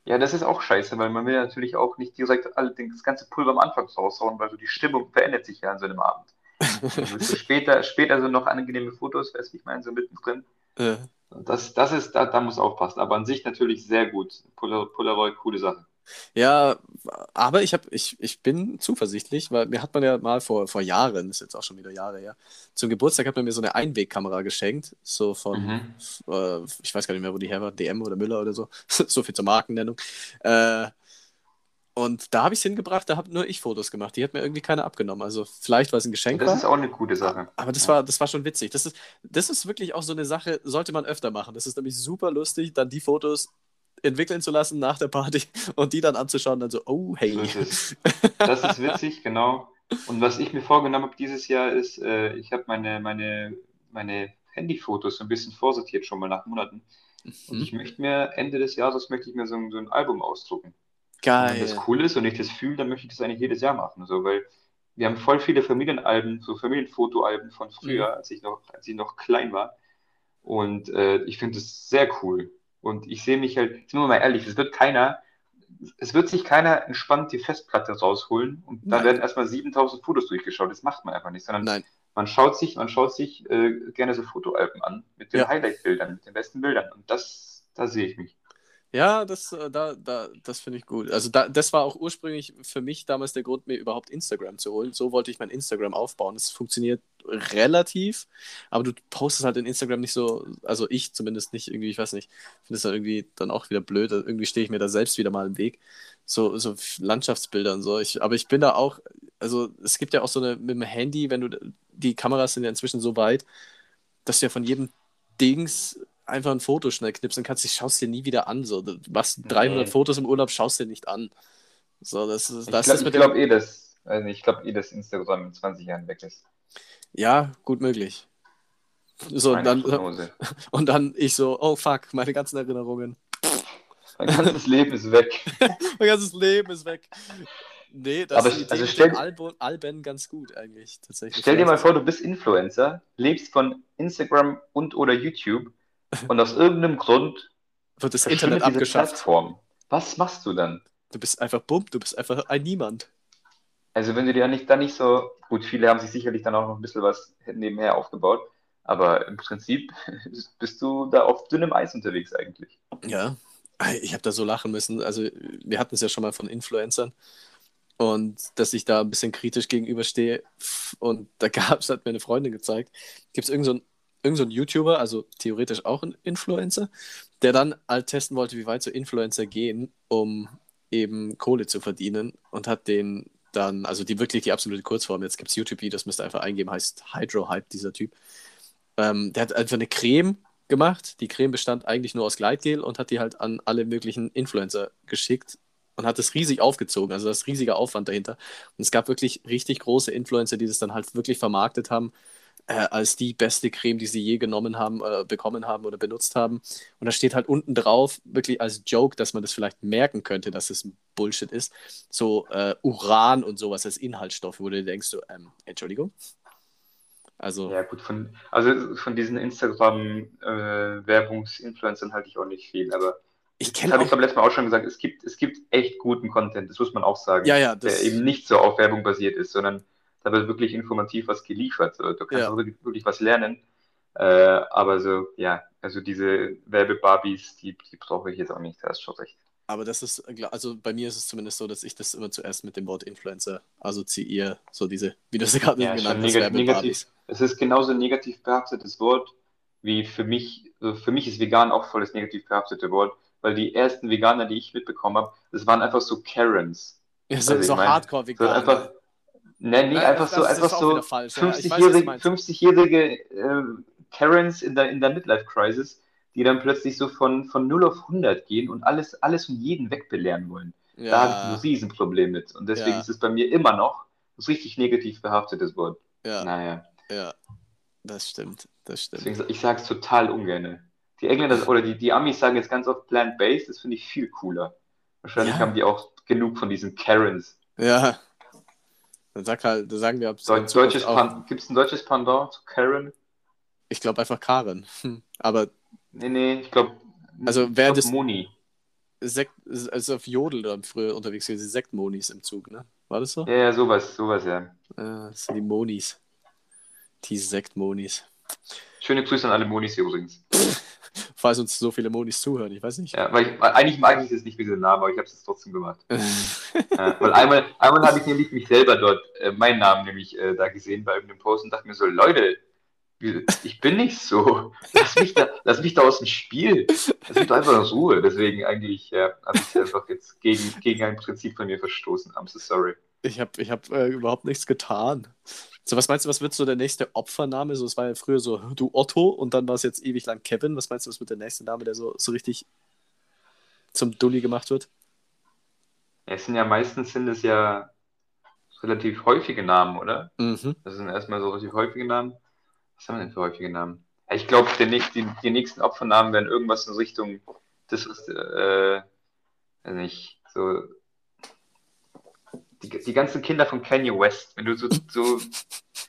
Speaker 1: Ja, das ist auch scheiße, weil man will natürlich auch nicht direkt alle, das ganze Pulver am Anfang raushauen, weil so die Stimmung verändert sich ja an so einem Abend. also (laughs) später, später so noch angenehme Fotos, weißt du, ich meine, so mittendrin. Ja. Das, das ist, da, da muss aufpassen. Aber an sich natürlich sehr gut. Polaroid, coole Sache.
Speaker 2: Ja, aber ich, hab, ich, ich bin zuversichtlich, weil mir hat man ja mal vor, vor Jahren, ist jetzt auch schon wieder Jahre her, zum Geburtstag hat man mir so eine Einwegkamera geschenkt, so von, mhm. äh, ich weiß gar nicht mehr, wo die her war, DM oder Müller oder so, (laughs) so viel zur Markennennung. Äh, und da habe ich es hingebracht, da habe nur ich Fotos gemacht. Die hat mir irgendwie keiner abgenommen. Also vielleicht, weil es ein Geschenk
Speaker 1: das
Speaker 2: war.
Speaker 1: Das ist auch eine gute Sache.
Speaker 2: Aber das, ja. war, das war schon witzig. Das ist, das ist wirklich auch so eine Sache, sollte man öfter machen. Das ist nämlich super lustig, dann die Fotos entwickeln zu lassen nach der Party (laughs) und die dann anzuschauen, dann so, oh hey.
Speaker 1: Das ist, (laughs) das ist witzig, genau. Und was ich mir vorgenommen habe dieses Jahr ist, äh, ich habe meine, meine, meine Handyfotos so ein bisschen vorsortiert schon mal nach Monaten. Und
Speaker 2: Mhm.
Speaker 1: ich möchte mir Ende des Jahres möchte ich mir so, ein- so ein Album ausdrucken. Und wenn
Speaker 2: Geil.
Speaker 1: das cool ist und ich das fühle, dann möchte ich das eigentlich jedes Jahr machen. So, weil wir haben voll viele Familienalben, so Familienfotoalben von früher,
Speaker 2: Mhm.
Speaker 1: als ich noch, als ich noch klein war. Und äh, ich finde das sehr cool. Und ich sehe mich halt, sind wir mal ehrlich, es wird keiner, es wird sich keiner entspannt die Festplatte rausholen und dann
Speaker 2: Nein.
Speaker 1: werden erstmal 7000 Fotos durchgeschaut. Das macht man einfach nicht, sondern
Speaker 2: Nein.
Speaker 1: man schaut sich, man schaut sich äh, gerne so Fotoalben an mit den
Speaker 2: Ja.
Speaker 1: Highlight-Bildern, mit den besten Bildern. Und das, da sehe ich mich.
Speaker 2: Ja, das, äh, da, da, das finde ich gut. Also da, das war auch ursprünglich für mich damals der Grund, mir überhaupt Instagram zu holen. So wollte ich mein Instagram aufbauen. Es funktioniert relativ, aber du postest halt in Instagram nicht so, also ich zumindest nicht irgendwie, ich weiß nicht, finde es dann irgendwie dann auch wieder blöd. Irgendwie stehe ich mir da selbst wieder mal im Weg. So, so Landschaftsbilder und so. Ich, aber ich bin da auch, also es gibt ja auch so eine mit dem Handy, wenn du, die Kameras sind ja inzwischen so weit, dass du ja von jedem Dings einfach ein Foto schnell knipsen kannst, ich schaust dir nie wieder an. So. Du machst 300
Speaker 1: Nee.
Speaker 2: Fotos im Urlaub, schaust dir nicht an. So, das ist,
Speaker 1: Ich
Speaker 2: das
Speaker 1: glaube glaub eh, dass, also ich glaube eh, dass Instagram in 20 Jahren weg ist.
Speaker 2: Ja, gut möglich. So, und dann,
Speaker 1: Prognose. (laughs)
Speaker 2: und dann ich so, oh fuck, meine ganzen Erinnerungen.
Speaker 1: Mein ganzes Leben ist weg. (laughs)
Speaker 2: Mein ganzes Leben ist weg. Nee, das
Speaker 1: Aber
Speaker 2: ist die Idee
Speaker 1: also stell-
Speaker 2: Alben, Alben ganz gut eigentlich, tatsächlich.
Speaker 1: Stell dir mal
Speaker 2: Vielleicht-
Speaker 1: vor, du bist Influencer, lebst von Instagram und oder YouTube und aus irgendeinem Grund
Speaker 2: wird das Internet abgeschafft.
Speaker 1: Plattform. Was machst du dann?
Speaker 2: Du bist einfach bumm, du bist einfach ein Niemand.
Speaker 1: Also wenn du dir nicht, dann nicht so, gut, viele haben sich sicherlich dann auch noch ein bisschen was nebenher aufgebaut, aber im Prinzip (laughs) bist du da auf dünnem Eis unterwegs eigentlich.
Speaker 2: Ja, ich habe da so lachen müssen. Also, wir hatten es ja schon mal von Influencern und dass ich da ein bisschen kritisch gegenüberstehe. Und da (laughs) gab es, hat mir eine Freundin gezeigt, gibt es irgendeinen so irgend so einen YouTuber, also theoretisch auch ein Influencer, der dann halt testen wollte, wie weit so Influencer gehen, um eben Kohle zu verdienen und hat den dann, also die wirklich die absolute Kurzform, jetzt gibt es YouTube-Videos, müsst ihr einfach eingeben, heißt Hydro Hype, dieser Typ. Ähm, der hat einfach eine Creme gemacht. Die Creme bestand eigentlich nur aus Gleitgel und hat die halt an alle möglichen Influencer geschickt und hat das riesig aufgezogen. Also das ist riesiger Aufwand dahinter. Und es gab wirklich richtig große Influencer, die das dann halt wirklich vermarktet haben äh, als die beste Creme, die sie je genommen haben, äh, bekommen haben oder benutzt haben. Und da steht halt unten drauf, wirklich als Joke, dass man das vielleicht merken könnte, dass es Bullshit ist, so äh, Uran und sowas als Inhaltsstoffe, wo du denkst, so, ähm, Entschuldigung. Also,
Speaker 1: Ja, gut, von, also von diesen Instagram-Werbungs-Influencern halte ich auch nicht viel, aber
Speaker 2: ich
Speaker 1: das
Speaker 2: kenne
Speaker 1: habe ich glaube letztes Mal auch schon gesagt, es gibt, es gibt echt guten Content, das muss man auch sagen,
Speaker 2: Ja, ja, das.
Speaker 1: der eben nicht so auf Werbung basiert ist, sondern da wird wirklich informativ was geliefert. So, Du kannst
Speaker 2: Ja.
Speaker 1: wirklich, was lernen. Äh, aber so, ja, also diese Werbebarbies, die, die brauche ich jetzt auch nicht, da hast schon recht.
Speaker 2: Aber das ist, also bei mir ist es zumindest so, dass ich das immer zuerst mit dem Wort Influencer assoziiere. So diese, wie du es gerade
Speaker 1: Ja,
Speaker 2: genannt hast,
Speaker 1: negativ. Es ist genauso ein negativ behaftetes Wort, wie für mich, also für mich ist vegan auch voll das negativ behaftete Wort, weil die ersten Veganer, die ich mitbekommen habe, das waren einfach so Karens.
Speaker 2: Ja, so,
Speaker 1: Also
Speaker 2: so
Speaker 1: So
Speaker 2: Hardcore-Veganer.
Speaker 1: einfach, ne, nee,
Speaker 2: Ja,
Speaker 1: einfach
Speaker 2: das-
Speaker 1: so,
Speaker 2: das
Speaker 1: einfach so
Speaker 2: wieder falsch, ja. Ich weiß, was du
Speaker 1: 50-jährige,
Speaker 2: meinst.
Speaker 1: 50-jährige äh, Karens in der, in der Midlife-Crisis, die dann plötzlich so von, von 0 auf 100 gehen und alles, alles und jeden wegbelehren wollen. Da habe ich ein
Speaker 2: Ja,
Speaker 1: Riesenproblem mit. Und deswegen
Speaker 2: Ja.
Speaker 1: ist es bei mir immer noch ein richtig negativ behaftetes Wort.
Speaker 2: ja,
Speaker 1: Naja.
Speaker 2: ja. Das stimmt, das stimmt.
Speaker 1: Deswegen, ich sage es total ungern. Die Engländer oder die, die Amis sagen jetzt ganz oft plant-based, das finde ich viel cooler. Wahrscheinlich
Speaker 2: Ja.
Speaker 1: haben die auch genug von diesen Karens.
Speaker 2: Ja. Dann sag halt, dann sagen wir ab
Speaker 1: Deu
Speaker 2: in Zukunft
Speaker 1: deutsches
Speaker 2: auch,
Speaker 1: Pan Gibt es ein deutsches Pendant zu Karen?
Speaker 2: ich glaube einfach Karen. Hm. Aber
Speaker 1: Nee, nee, ich glaube.
Speaker 2: Also, wer
Speaker 1: glaub
Speaker 2: das-
Speaker 1: Moni.
Speaker 2: Sekt, also auf Jodel da früher unterwegs gewesen, die Sektmonis im Zug, ne? War das so?
Speaker 1: Ja, ja, sowas, sowas, ja.
Speaker 2: Ja, das sind die Monis. Die Sektmonis.
Speaker 1: Schöne Grüße an alle Monis hier übrigens. (laughs)
Speaker 2: Falls uns so viele Monis zuhören, ich weiß nicht.
Speaker 1: Ja, weil ich, eigentlich mag ich es nicht mit diesem Namen, aber ich habe es trotzdem gemacht. (laughs) Ja, weil einmal, einmal habe ich nämlich mich selber dort, äh, meinen Namen nämlich äh, da gesehen bei irgendeinem Post und dachte mir so, Leute, ich bin nicht so. Lass mich da, lass mich da aus dem Spiel. Lass mich da einfach in Ruhe. Deswegen eigentlich ja, habe ich einfach jetzt gegen, gegen ein Prinzip von mir verstoßen. I'm so sorry.
Speaker 2: Ich habe ich hab, äh, überhaupt nichts getan. So, was meinst du, was wird so der nächste Opfername? So, es war ja früher so, du Otto und dann war es jetzt ewig lang Kevin. Was meinst du, was wird der nächste Name, der so, so richtig zum Dulli gemacht wird?
Speaker 1: Es sind ja meistens sind es ja relativ häufige Namen, oder?
Speaker 2: Mhm.
Speaker 1: Das sind erstmal so relativ häufige Namen. Was haben wir denn für häufige Namen? Ich glaube, die, die nächsten Opfernamen werden irgendwas in Richtung, das ist, äh, nicht, so, die, die ganzen Kinder von Kanye West, wenn du so, so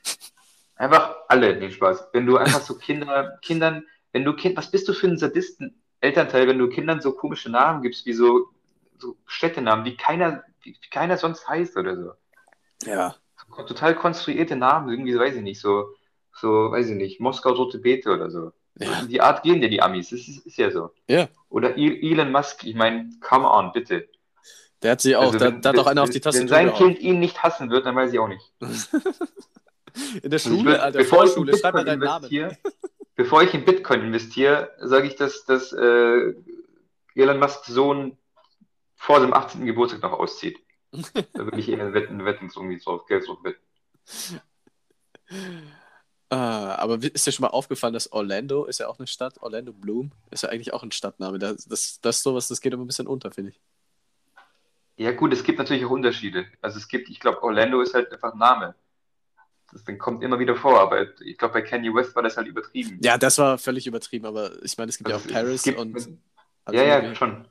Speaker 1: (laughs) einfach alle, den Spaß, wenn du einfach so Kinder, Kindern, wenn du Kind, was bist du für ein Sadisten, Elternteil, wenn du Kindern so komische Namen gibst, wie so, so Städtenamen, wie keiner, wie, keiner sonst heißt oder so.
Speaker 2: Ja.
Speaker 1: So, total konstruierte Namen, irgendwie, weiß ich nicht, so, so, weiß ich nicht, Moskau Rote Beete oder so.
Speaker 2: Ja.
Speaker 1: Die Art gehen ja die Amis, das ist, ist ja so.
Speaker 2: Ja.
Speaker 1: Oder Elon Musk, ich meine, come on, bitte.
Speaker 2: Der hat sie auch,
Speaker 1: Also,
Speaker 2: da,
Speaker 1: wenn-
Speaker 2: da hat auch einer auf die Taste
Speaker 1: Wenn sein. Kind ihn nicht hassen wird, dann weiß ich auch nicht. (laughs)
Speaker 2: In der
Speaker 1: Also ich
Speaker 2: Schule,
Speaker 1: würd-
Speaker 2: Alter,
Speaker 1: bevor ich
Speaker 2: Vorschule, schreib mal
Speaker 1: Bitcoin
Speaker 2: deinen Namen.
Speaker 1: bevor ich in Bitcoin investiere, sage ich, dass, dass äh, Elon Musks Sohn vor seinem 18. Geburtstag noch auszieht. Da würde ich eher wetten, wetten irgendwie drauf, Geld drauf wetten.
Speaker 2: Ah, aber ist dir schon mal aufgefallen, dass Orlando ist ja auch eine Stadt? Orlando Bloom ist ja eigentlich auch ein Stadtname. Das, das, das ist sowas, das geht immer ein bisschen unter, finde ich.
Speaker 1: Ja gut, es gibt natürlich auch Unterschiede. Also es gibt, ich glaube, Orlando ist halt einfach ein Name. Das kommt immer wieder vor, aber ich glaube, bei Kanye West war das halt übertrieben.
Speaker 2: Ja, das war völlig übertrieben, aber ich meine, es gibt ja
Speaker 1: Also
Speaker 2: auch
Speaker 1: es-
Speaker 2: Paris
Speaker 1: gibt-
Speaker 2: und.
Speaker 1: Ja,
Speaker 2: alles
Speaker 1: ja,
Speaker 2: mögliche.
Speaker 1: schon.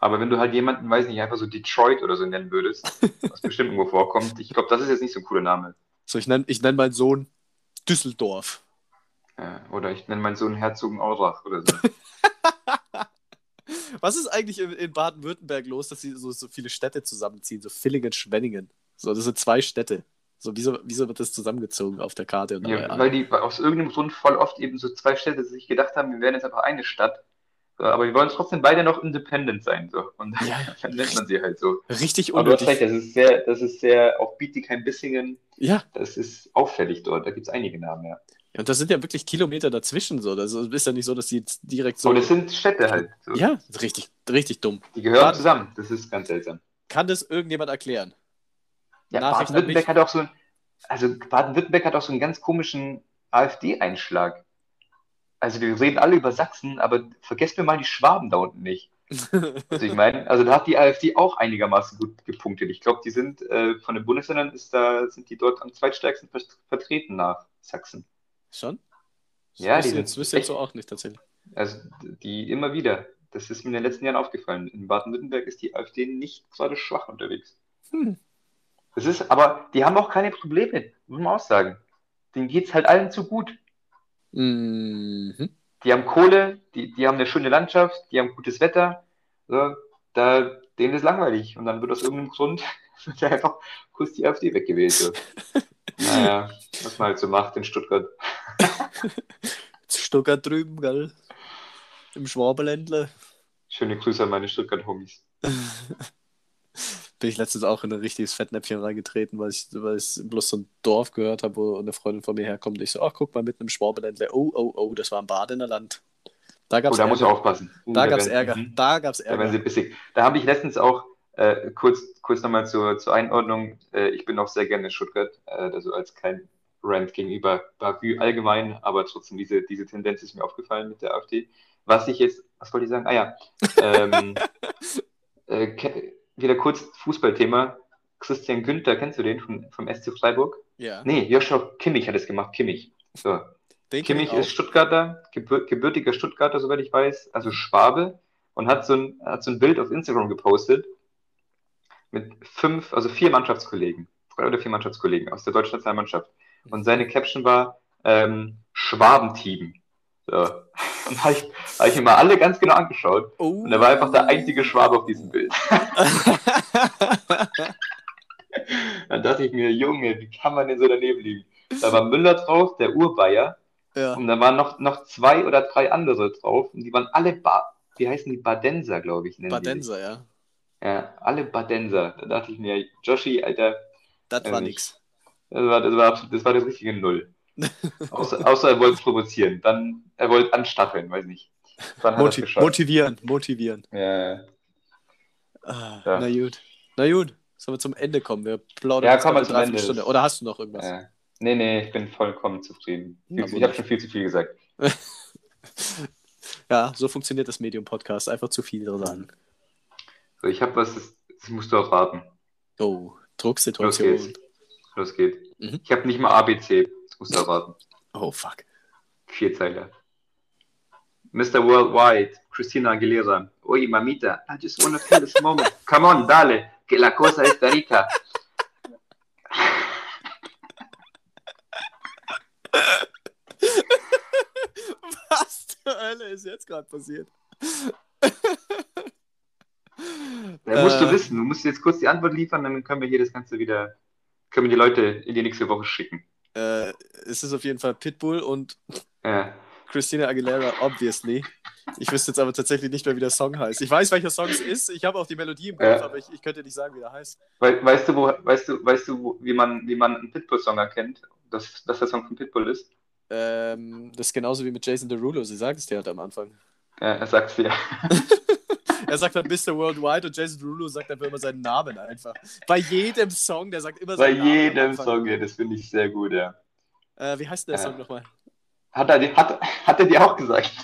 Speaker 1: Aber wenn du halt jemanden, weiß nicht, einfach so Detroit oder so nennen würdest, (laughs) was bestimmt irgendwo vorkommt, ich glaube, das ist jetzt nicht so ein cooler Name.
Speaker 2: So, ich nenne ich nenn meinen Sohn Düsseldorf.
Speaker 1: Ja, oder ich nenne meinen Sohn Herzogenaurach oder so. (laughs)
Speaker 2: Was ist eigentlich in, in Baden-Württemberg los, dass sie so, so viele Städte zusammenziehen? So Villingen, Schwenningen. So, das sind zwei Städte. So, wieso, wieso wird das zusammengezogen auf der Karte? Und
Speaker 1: Ja, weil die aus irgendeinem Grund voll oft eben so zwei Städte sich gedacht haben, wir werden jetzt einfach eine Stadt. So, aber wir wollen trotzdem beide noch independent sein. So. Und
Speaker 2: Ja. (laughs)
Speaker 1: dann nennt man sie halt so.
Speaker 2: Richtig
Speaker 1: Aber du hast
Speaker 2: unnötig.
Speaker 1: das ist sehr, das ist sehr, auch Bietigheim-Bissingen,
Speaker 2: Ja,
Speaker 1: das ist auffällig dort. Da gibt es einige Namen, ja.
Speaker 2: Und das sind ja wirklich Kilometer dazwischen. So. Das ist ja nicht so, dass die jetzt direkt so.
Speaker 1: So, das sind Städte halt. So.
Speaker 2: ja, richtig, richtig dumm.
Speaker 1: Die gehören
Speaker 2: Baden-
Speaker 1: zusammen. Das ist ganz seltsam.
Speaker 2: Kann das irgendjemand erklären?
Speaker 1: Ja, Baden-Württemberg hat auch so, also Baden-Württemberg hat auch so einen ganz komischen AfD-Einschlag. Also wir reden alle über Sachsen, aber vergesst mir mal die Schwaben da unten nicht. Also ich meine, also da hat die AfD auch einigermaßen gut gepunktet. Ich glaube, die sind äh, von den Bundesländern ist da, sind die dort am zweitstärksten ver vertreten nach Sachsen.
Speaker 2: Schon?
Speaker 1: Ja,
Speaker 2: das
Speaker 1: die
Speaker 2: wüsste jetzt, wüsste jetzt so auch nicht tatsächlich.
Speaker 1: Also die immer wieder. Das ist mir in den letzten Jahren aufgefallen. In Baden-Württemberg ist die AfD nicht gerade schwach unterwegs.
Speaker 2: Hm.
Speaker 1: Das ist, aber die haben auch keine Probleme, muss man auch sagen. Denen geht's halt allen zu gut.
Speaker 2: Mhm.
Speaker 1: Die haben Kohle, die, die haben eine schöne Landschaft, die haben gutes Wetter. So, da, denen ist langweilig. Und dann wird aus irgendeinem Grund (laughs) ja einfach kurz die AfD weggewählt. So. (laughs) Naja, was man halt so macht in Stuttgart.
Speaker 2: Stuttgart drüben, gell? Im Schwabeländle.
Speaker 1: Schöne Grüße an meine Stuttgart-Homies.
Speaker 2: Bin ich letztens auch in ein richtiges Fettnäpfchen reingetreten, weil ich, weil ich bloß so ein Dorf gehört habe, wo eine Freundin von mir herkommt. Und ich so, ach, guck mal, mitten im Schwabeländle. Oh, oh, oh, das war ein Badener Land. Da gab
Speaker 1: Oh, da muss
Speaker 2: Ärger.
Speaker 1: aufpassen.
Speaker 2: Da gab es
Speaker 1: werden-
Speaker 2: Ärger.
Speaker 1: Mhm.
Speaker 2: Da gab es
Speaker 1: Da werden sie
Speaker 2: Ärger.
Speaker 1: bissig. Da habe ich letztens auch äh, kurz, kurz nochmal zur, zur Einordnung. Äh, ich bin auch sehr gerne in Stuttgart, äh, also als kein Rant gegenüber Bavü allgemein, aber trotzdem diese, diese Tendenz ist mir aufgefallen mit der AfD. Was ich jetzt, was wollte ich sagen? Ah ja, (laughs) ähm, äh, wieder kurz Fußballthema. Christian Günther, kennst du den von, vom SC Freiburg?
Speaker 2: Ja,
Speaker 1: Nee, Joshua Kimmich hat es gemacht, Kimmich. So,
Speaker 2: den
Speaker 1: Kimmich ist. Stuttgarter, gebür gebürtiger Stuttgarter, soweit ich weiß, also Schwabe, und hat so ein, hat so ein Bild auf Instagram gepostet mit fünf, also vier Mannschaftskollegen, drei oder vier Mannschaftskollegen aus der deutschen Nationalmannschaft. Und seine Caption war ähm, Schwabenteam. So. Und da habe ich, hab ich mir mal alle ganz genau angeschaut.
Speaker 2: Oh.
Speaker 1: Und er war einfach der einzige Schwabe auf diesem Bild. (laughs) Dann dachte ich mir, Junge, wie kann man denn so daneben liegen? Da war Müller drauf, der Urbayer,
Speaker 2: ja.
Speaker 1: und da waren noch, noch zwei oder drei andere drauf. Und die waren alle, ba wie heißen die? Badenser, glaube ich.
Speaker 2: Badenser, ja.
Speaker 1: Ja, alle Badenser. Da dachte ich mir, Joshi, Alter,
Speaker 2: Das
Speaker 1: Ja,
Speaker 2: war nix.
Speaker 1: Das war, das war, absolut- das war das richtige Null. (laughs) Außer, außer er wollte provozieren. Dann, er wollte anstacheln, weiß nicht. Dann hat es
Speaker 2: Moti motivieren, motivieren.
Speaker 1: Ja,
Speaker 2: Ah,
Speaker 1: Ja.
Speaker 2: Na gut. Na gut. Sollen wir zum Ende kommen? Wir plaudern
Speaker 1: Ja, wir
Speaker 2: eine
Speaker 1: zum Ende.
Speaker 2: Dreiviertelstunde. Oder hast du noch irgendwas?
Speaker 1: äh, nee, nee, ich bin vollkommen zufrieden.
Speaker 2: Na,
Speaker 1: ich habe schon viel zu viel gesagt. (laughs)
Speaker 2: Ja, so funktioniert das Medium-Podcast. Einfach zu viel sagen.
Speaker 1: So, ich habe was, das, das musst du auch raten.
Speaker 2: Oh, Drucksituation.
Speaker 1: Los geht's. Los geht's. Mhm. Ich habe nicht mal ABC. Das musst du erwarten.
Speaker 2: Oh, fuck.
Speaker 1: Vier Zeiler. Mr. Worldwide, Christina Aguilera. Oye, mamita, I just wanna feel this moment. (laughs) Come on, dale, que la cosa está rica.
Speaker 2: Was zur Hölle ist jetzt gerade passiert?
Speaker 1: Ja, musst du äh. wissen. Du musst jetzt kurz die Antwort liefern, dann können wir hier das Ganze wieder, können wir die Leute in die nächste Woche schicken.
Speaker 2: Äh, es ist auf jeden Fall Pitbull und (laughs)
Speaker 1: ja.
Speaker 2: Christina Aguilera, obviously. Ich wüsste jetzt aber tatsächlich nicht mehr, wie der Song heißt. Ich weiß, welcher Song es ist. Ich habe auch die Melodie im Kopf, ja. aber ich, ich, könnte nicht sagen, wie der heißt.
Speaker 1: We weißt du, wo, weißt du, weißt du, wie man, wie man einen Pitbull-Song erkennt? Dass, dass der Song von Pitbull ist?
Speaker 2: Ähm, das ist genauso wie mit Jason Derulo. Sie sagt es dir halt am Anfang.
Speaker 1: Ja, er sagt es dir. (laughs)
Speaker 2: er sagt halt Mr. Worldwide und Jason Derulo sagt einfach immer seinen Namen einfach. Bei jedem Song, der sagt immer
Speaker 1: seinen Namen. Bei jedem Song, ja, das finde ich sehr gut, ja.
Speaker 2: Äh, wie heißt der ja. Song nochmal?
Speaker 1: Hat er, hat, hat er dir auch gesagt? (laughs)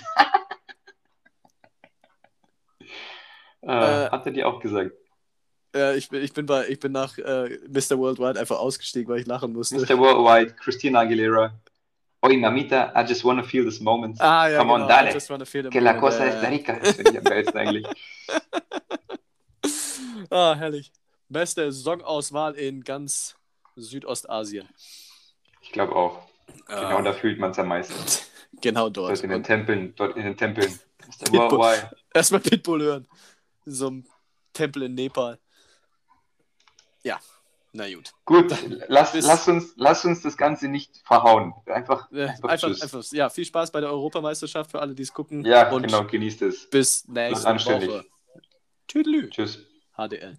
Speaker 1: äh, äh, hat er dir auch gesagt?
Speaker 2: Äh, ich, bin, ich, bin bei, ich bin nach äh, Mr. Worldwide einfach ausgestiegen, weil ich lachen musste.
Speaker 1: Mr. Worldwide, Christina Aguilera. Oye, mamita, I just wanna feel this moment.
Speaker 2: Ah, ja,
Speaker 1: Come
Speaker 2: genau.
Speaker 1: on, dale. I just wanna feel the que moment. la cosa es rica. Das finde ich am eigentlich.
Speaker 2: ah, herrlich. Beste Songauswahl in ganz Südostasien.
Speaker 1: Ich glaube auch. Genau, da fühlt man es am meisten. (laughs)
Speaker 2: Genau dort.
Speaker 1: Dort in den Tempeln, dort in den Tempeln.
Speaker 2: Erstmal Pitbull hören. In so einem Tempel in Nepal. Ja, na gut.
Speaker 1: Gut, lass, lass, uns, lass uns das Ganze nicht verhauen. Einfach,
Speaker 2: einfach, einfach, einfach, ja, viel Spaß bei der Europameisterschaft für alle, die es gucken.
Speaker 1: Ja, genau, genießt es.
Speaker 2: Bis nächste
Speaker 1: Woche. Tschüss.
Speaker 2: HDL.